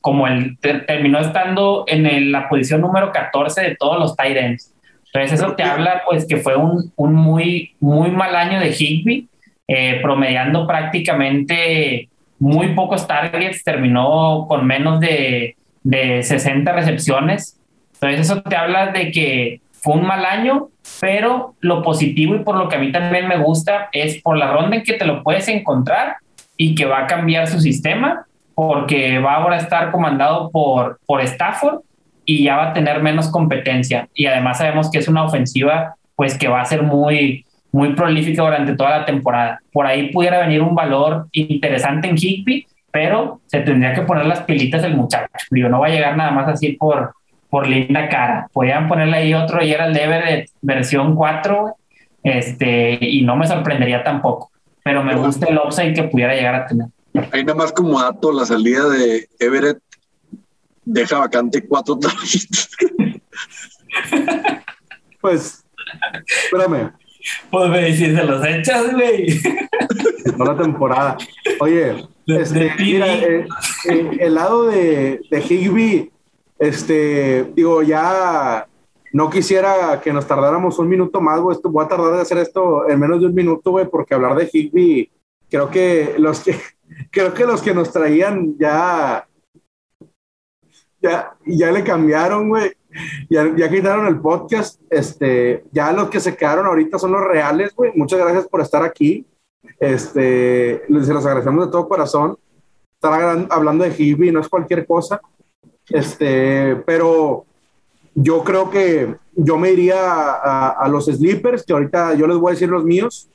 C: como el terminó estando en la posición número 14 de todos los Tyrants. Entonces eso te habla pues que fue un, un muy, muy mal año de Higby, eh, promediando prácticamente muy pocos targets, terminó con menos de, de 60 recepciones. Entonces eso te habla de que fue un mal año, pero lo positivo y por lo que a mí también me gusta es por la ronda en que te lo puedes encontrar y que va a cambiar su sistema porque va ahora a estar comandado por, por Stafford y ya va a tener menos competencia. Y además sabemos que es una ofensiva pues que va a ser muy, muy prolífica durante toda la temporada. Por ahí pudiera venir un valor interesante en Higby, pero se tendría que poner las pilitas del muchacho. Digo, no va a llegar nada más así por, por linda cara. Podían ponerle ahí otro y era el de versión 4, este, y no me sorprendería tampoco, pero me gusta el upside que pudiera llegar a tener.
B: Ahí nada más como dato, la salida de Everett deja vacante cuatro tarjetas.
A: pues, espérame.
C: Pues me si se los echas, güey.
A: la temporada. Oye, este, mira, eh, eh, el lado de, de Higby este, digo, ya no quisiera que nos tardáramos un minuto más, güey. Voy a tardar de hacer esto en menos de un minuto, güey, porque hablar de Higby, creo que los que, creo que los que nos traían ya, ya, ya le cambiaron, güey. Ya, ya quitaron el podcast. Este, ya los que se quedaron ahorita son los reales, güey. Muchas gracias por estar aquí. Este, les los agradecemos de todo corazón. Estar hablando de Higby no es cualquier cosa. Este, pero yo creo que yo me iría a, los sleepers, que ahorita yo les voy a decir los míos,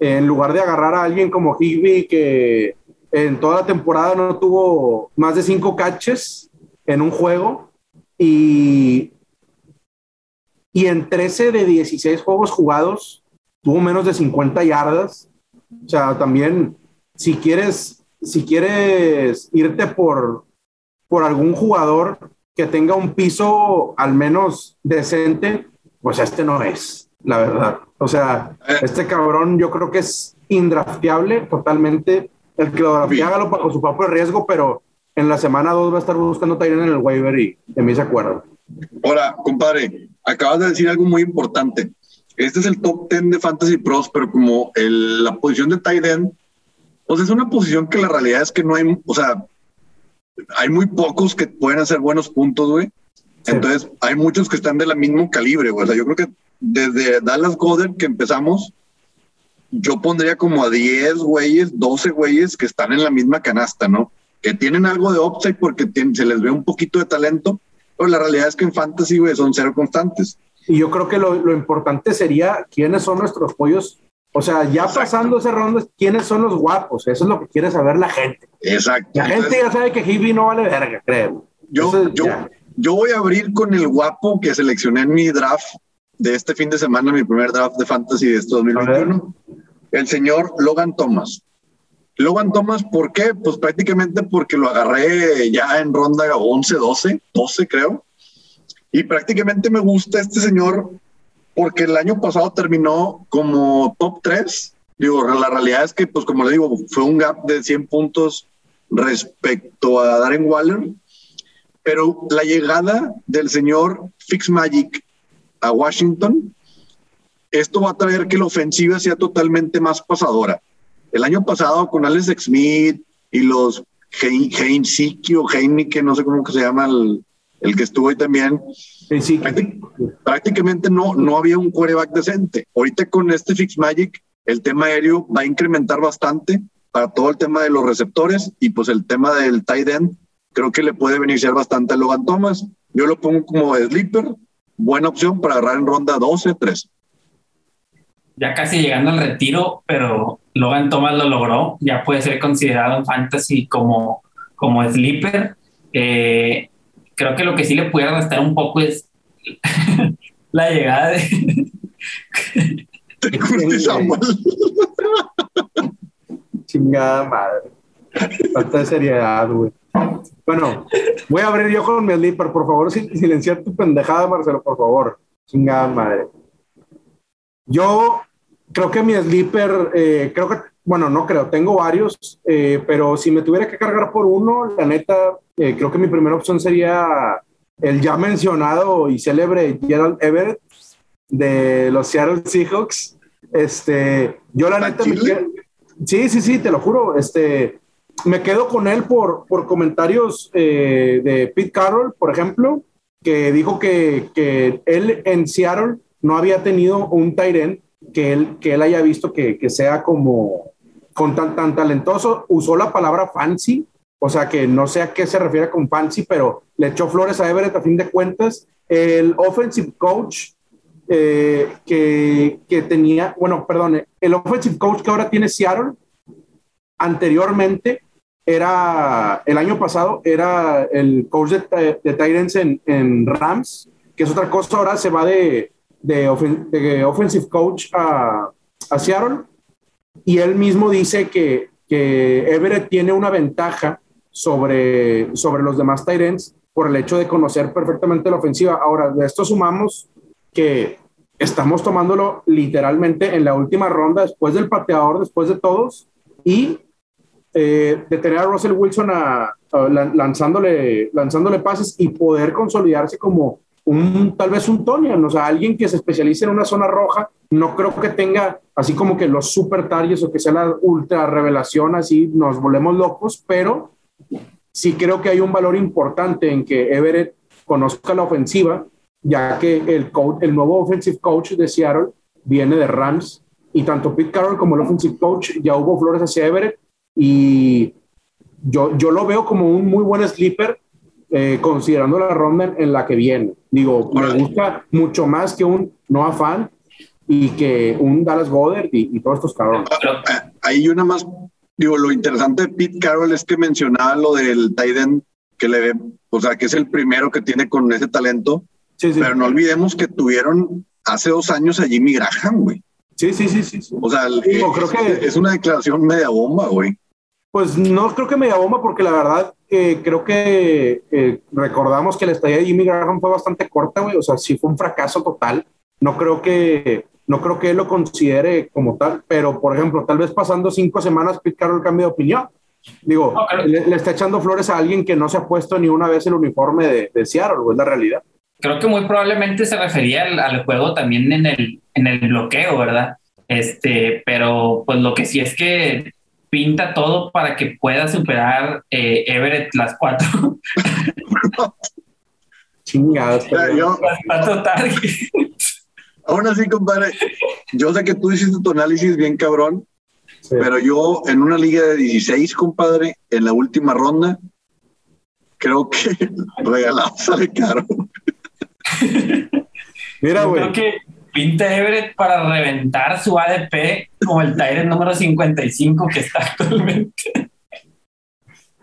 A: en lugar de agarrar a alguien como Higby, que en toda la temporada no tuvo más de cinco catches en un juego y, y en 13 de 16 juegos jugados tuvo menos de 50 yardas. O sea, también si quieres, si quieres irte por, por algún jugador que tenga un piso al menos decente, pues este no es, la verdad. O sea, eh. este cabrón yo creo que es indrafteable totalmente. El que lo draftea, hágalo bajo su propio riesgo, pero en la semana 2 va a estar buscando Tyrion en el waiver y de mí se acuerdan.
B: Ahora, compadre, acabas de decir algo muy importante. Este es el top 10 de Fantasy Pros, pero como el, la posición de tight end, pues es una posición que la realidad es que no hay, o sea, hay muy pocos que pueden hacer buenos puntos, güey. Entonces, hay muchos que están de la mismo calibre, güey. O sea, yo creo que desde Dallas Goddard que empezamos, yo pondría como a 10 güeyes, 12 güeyes que están en la misma canasta, ¿no? Que tienen algo de upside porque se les ve un poquito de talento, pero la realidad es que en fantasy, güey, son cero constantes.
A: Y yo creo que lo, lo importante sería quiénes son nuestros pollos o sea, ya pasando ese ronda, ¿quiénes son los guapos? Eso es lo que quiere saber la gente.
B: Exacto.
A: La gente ya sabe que Hibby no vale verga, creo.
B: Yo, yo, yo voy a abrir con el guapo que seleccioné en mi draft de este fin de semana, mi primer draft de fantasy de este 2021. El señor Logan Thomas. Logan Thomas, ¿por qué? Pues prácticamente porque lo agarré ya en ronda 11, 12, 12 creo. Y prácticamente me gusta este señor porque el año pasado terminó como top 3. Digo, la realidad es que, pues como le digo, fue un gap de 100 puntos respecto a Darren Waller. Pero la llegada del señor Fitzmagic a Washington, esto va a traer que la ofensiva sea totalmente más pasadora. El año pasado con Alex Smith y los Heinziki o que no sé cómo que se llama el, el que estuvo ahí también, prácticamente no, no había un quarterback decente. Ahorita con este Fix Magic, el tema aéreo va a incrementar bastante para todo el tema de los receptores y pues el tema del tight end, creo que le puede beneficiar bastante a Logan Thomas. Yo lo pongo como sleeper, buena opción para agarrar en ronda 12, 13
C: ya casi llegando al retiro, pero Logan Thomas lo logró, ya puede ser considerado en fantasy como, como sleeper. Eh, creo que lo que sí le puede restar un poco es la llegada de...
A: Chingada madre. Falta de seriedad, güey. Bueno, voy a abrir yo con mi sleeper. Por favor, silenciar tu pendejada, Marcelo, por favor. Chingada madre. Yo creo que mi sleeper, eh, creo que, bueno, no creo, tengo varios, eh, pero si me tuviera que cargar por uno, la neta, eh, creo que mi primera opción sería el ya mencionado y célebre Gerald Everett de los Seattle Seahawks. Este, yo la neta me sí, sí, sí, te lo juro, este, me quedo con él por, por comentarios de Pete Carroll, por ejemplo, que dijo que, que él en Seattle no había tenido un tight end que él, que él haya visto que, que sea como con tan, tan talentoso. Usó la palabra fancy, o sea que no sé a qué se refiere con fancy, pero le echó flores a Everett a fin de cuentas. El offensive coach eh, que, que, tenía, bueno, perdón, el offensive coach que ahora tiene Seattle, anteriormente era, el año pasado era el coach de, de en, en Rams, que es otra cosa, ahora se va de, de, offensive coach a, a, Seattle y él mismo dice que, que Everett tiene una ventaja sobre, sobre los demás Tyrants por el hecho de conocer perfectamente la ofensiva. Ahora, de esto sumamos que estamos tomándolo literalmente en la última ronda, después del pateador, después de todos, y eh, de tener a Russell Wilson lanzándole, lanzándole pases y poder consolidarse como un, tal vez un Tonian, o sea, alguien que se especialice en una zona roja, no creo que tenga así como que los super targets o que sea la ultra revelación, así nos volvemos locos, pero sí creo que hay un valor importante en que Everett conozca la ofensiva, ya que el, coach, el nuevo offensive coach de Seattle viene de Rams y tanto Pete Carroll como el offensive coach ya hubo flores hacia Everett y yo, yo lo veo como un muy buen sleeper eh, considerando la ronda en la que viene. Digo, me gusta mucho más que un Noah Fan y que un Dallas Goddard y, todos estos cabrones.
B: Ah, hay una más, digo, lo interesante de Pete Carroll es que mencionaba lo del Tiden que le ve, o sea, que es el primero que tiene con ese talento. Sí, sí. Pero no olvidemos que tuvieron hace dos años a Jimmy Graham, güey.
A: Sí, sí, sí, sí.
B: O sea, creo que es una declaración media bomba, güey.
A: Pues no creo que media bomba, porque la verdad eh, creo que eh, recordamos que la estadía de Jimmy Graham fue bastante corta, güey. O sea, sí fue un fracaso total. No creo que no creo que él lo considere como tal, pero por ejemplo, tal vez pasando cinco semanas Pete Carroll cambio de opinión. Digo, le, está echando flores a alguien que no se ha puesto ni una vez el uniforme de, de Seattle, es la realidad.
C: Creo que muy probablemente se refería al, al, juego también en el, en el bloqueo, ¿verdad? Este, pero pues lo que sí es que pinta todo para que pueda superar eh, Everett las cuatro.
A: Chingados.
B: Aún así, compadre, yo sé que tú hiciste tu análisis bien cabrón, pero yo en una liga de 16, compadre, en la última ronda, creo que regalado sale caro.
A: Mira, güey.
C: Creo que pinta Everett para reventar su ADP como el Tyrant número 55 que está actualmente.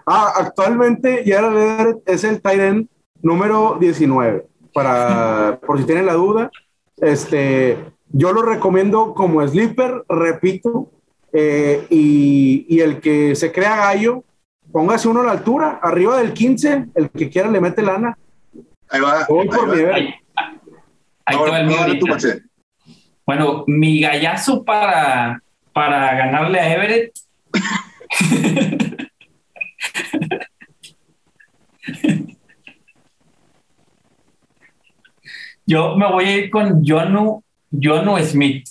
A: Ah, actualmente Gerald Everett es el Tyrant número 19. Para, por si tienen la duda, este, yo lo recomiendo como sleeper, repito, Eh, y, y, el que se crea gallo, póngase uno a la altura, arriba del 15, el que quiera le mete lana.
B: Ahí va.
A: Voy por mi
C: Ahí, ahí el mío ahorita. Bueno, mi gallazo para, para ganarle a Everett. Yo me voy a ir con Jonu, Jonu Smith.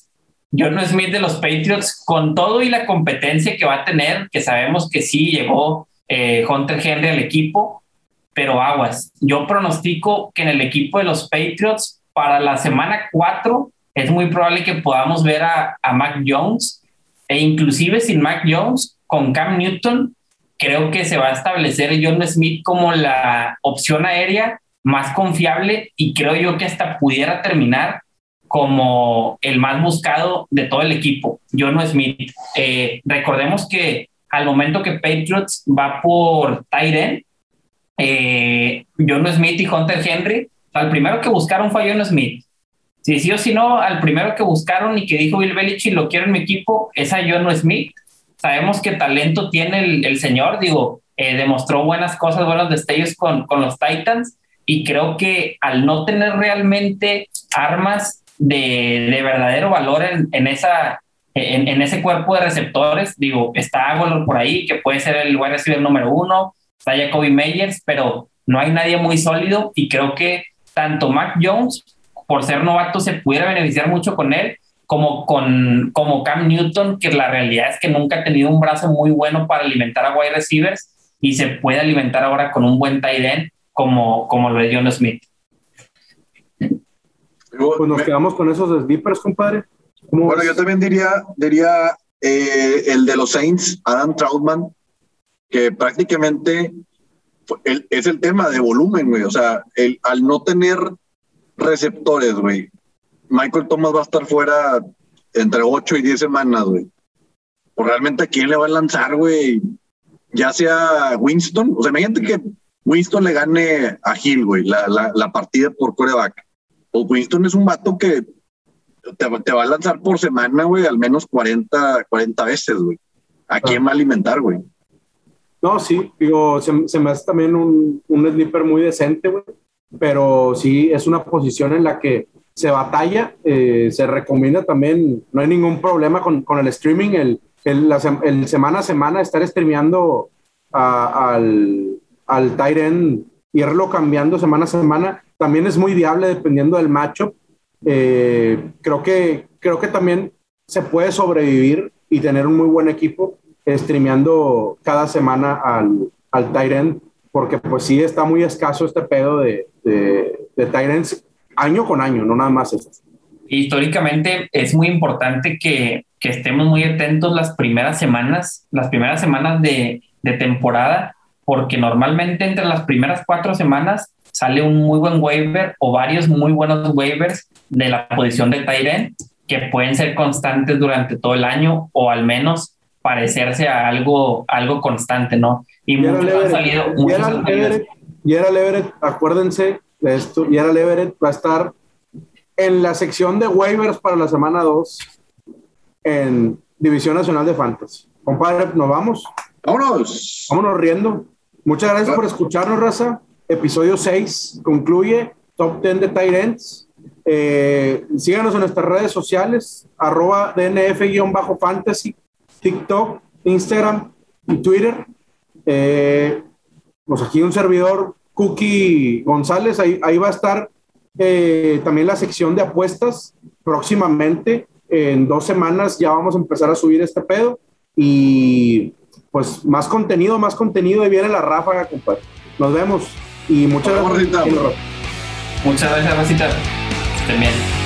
C: Jonu Smith de los Patriots, con todo y la competencia que va a tener, que sabemos que sí llegó eh, Hunter Henry al equipo, pero aguas. Yo pronostico que en el equipo de los Patriots, para la semana 4, es muy probable que podamos ver a, a Mac Jones, e inclusive sin Mac Jones, con Cam Newton, creo que se va a establecer John Smith como la opción aérea más confiable y creo yo que hasta pudiera terminar como el más buscado de todo el equipo, John Smith. Eh, recordemos que al momento que Patriots va por Tyren, eh, John Smith y Hunter Henry, al primero que buscaron fue John Smith. Si sí o si no, al primero que buscaron y que dijo Bill Belichick lo quiero en mi equipo es a John Smith. Sabemos que talento tiene el, señor, digo, eh, demostró buenas cosas, buenos destellos con, con los Titans y creo que al no tener realmente armas de, de verdadero valor en, en esa, en, ese cuerpo de receptores, digo, está Agolor por ahí, que puede ser el wide receiver número uno, está Jacoby Meyers, pero no hay nadie muy sólido y creo que tanto Mac Jones, por ser novato, se pudiera beneficiar mucho con él, como con como Cam Newton, que la realidad es que nunca ha tenido un brazo muy bueno para alimentar a wide receivers y se puede alimentar ahora con un buen tight end como, como lo de John Smith.
A: Pues nos quedamos con esos sleepers, compadre.
B: Bueno, yo también diría, diría eh, el de los Saints, Adam Troutman, que prácticamente es el tema de volumen, güey. O sea, el, al no tener receptores, güey, Michael Thomas va a estar fuera entre 8 y 10 semanas, güey. Pues realmente a quién le va a lanzar, güey. Ya sea Winston, o sea, imagínate que Winston le gane a Hill, güey, la, la, la partida por coreback. O Winston es un vato que te, te, va a lanzar por semana, güey, al menos 40, 40 veces, güey. ¿A quién ah. va a alimentar, güey?
A: No, sí, digo, se, me hace también un, un sleeper muy decente. Pero sí, es una posición en la que se batalla, eh, se recomienda también, no hay ningún problema con, con el streaming, el, el, la, semana a semana estar streameando al, al Tyren, irlo cambiando semana a semana, también es muy viable dependiendo del matchup. Eh, creo, que, creo que también se puede sobrevivir y tener un muy buen equipo streameando cada semana al, al Tyrant, porque pues sí está muy escaso este pedo de, de, de Tyrants año con año, no nada más eso.
C: Históricamente es muy importante que, que, estemos muy atentos las primeras semanas, las primeras semanas de, de temporada, porque normalmente entre las primeras cuatro semanas sale un muy buen waiver o varios muy buenos waivers de la posición de Tyren que pueden ser constantes durante todo el año o al menos parecerse a algo, algo constante, ¿no?
A: Y muchos han salido. Y era Everett, acuérdense de esto, y era Everett va a estar en la sección de waivers para la semana 2 en División Nacional de Fantasy. Compadre, ¿nos vamos?
B: Vámonos.
A: Vámonos riendo. Muchas gracias por escucharnos, Raza. Episodio 6 concluye Top 10 de Tyrants. Eh, síganos en nuestras redes sociales, arroba DNF-fantasy, TikTok, Instagram y Twitter. Eh, pues aquí un servidor, Cookie González, ahí, ahí va a estar eh, también la sección de apuestas próximamente. En dos semanas ya vamos a empezar a subir este pedo y pues más contenido, más contenido y viene la ráfaga, compadre. Nos vemos y muchas gracias.
C: Muchas gracias, Rosita. Estén bien.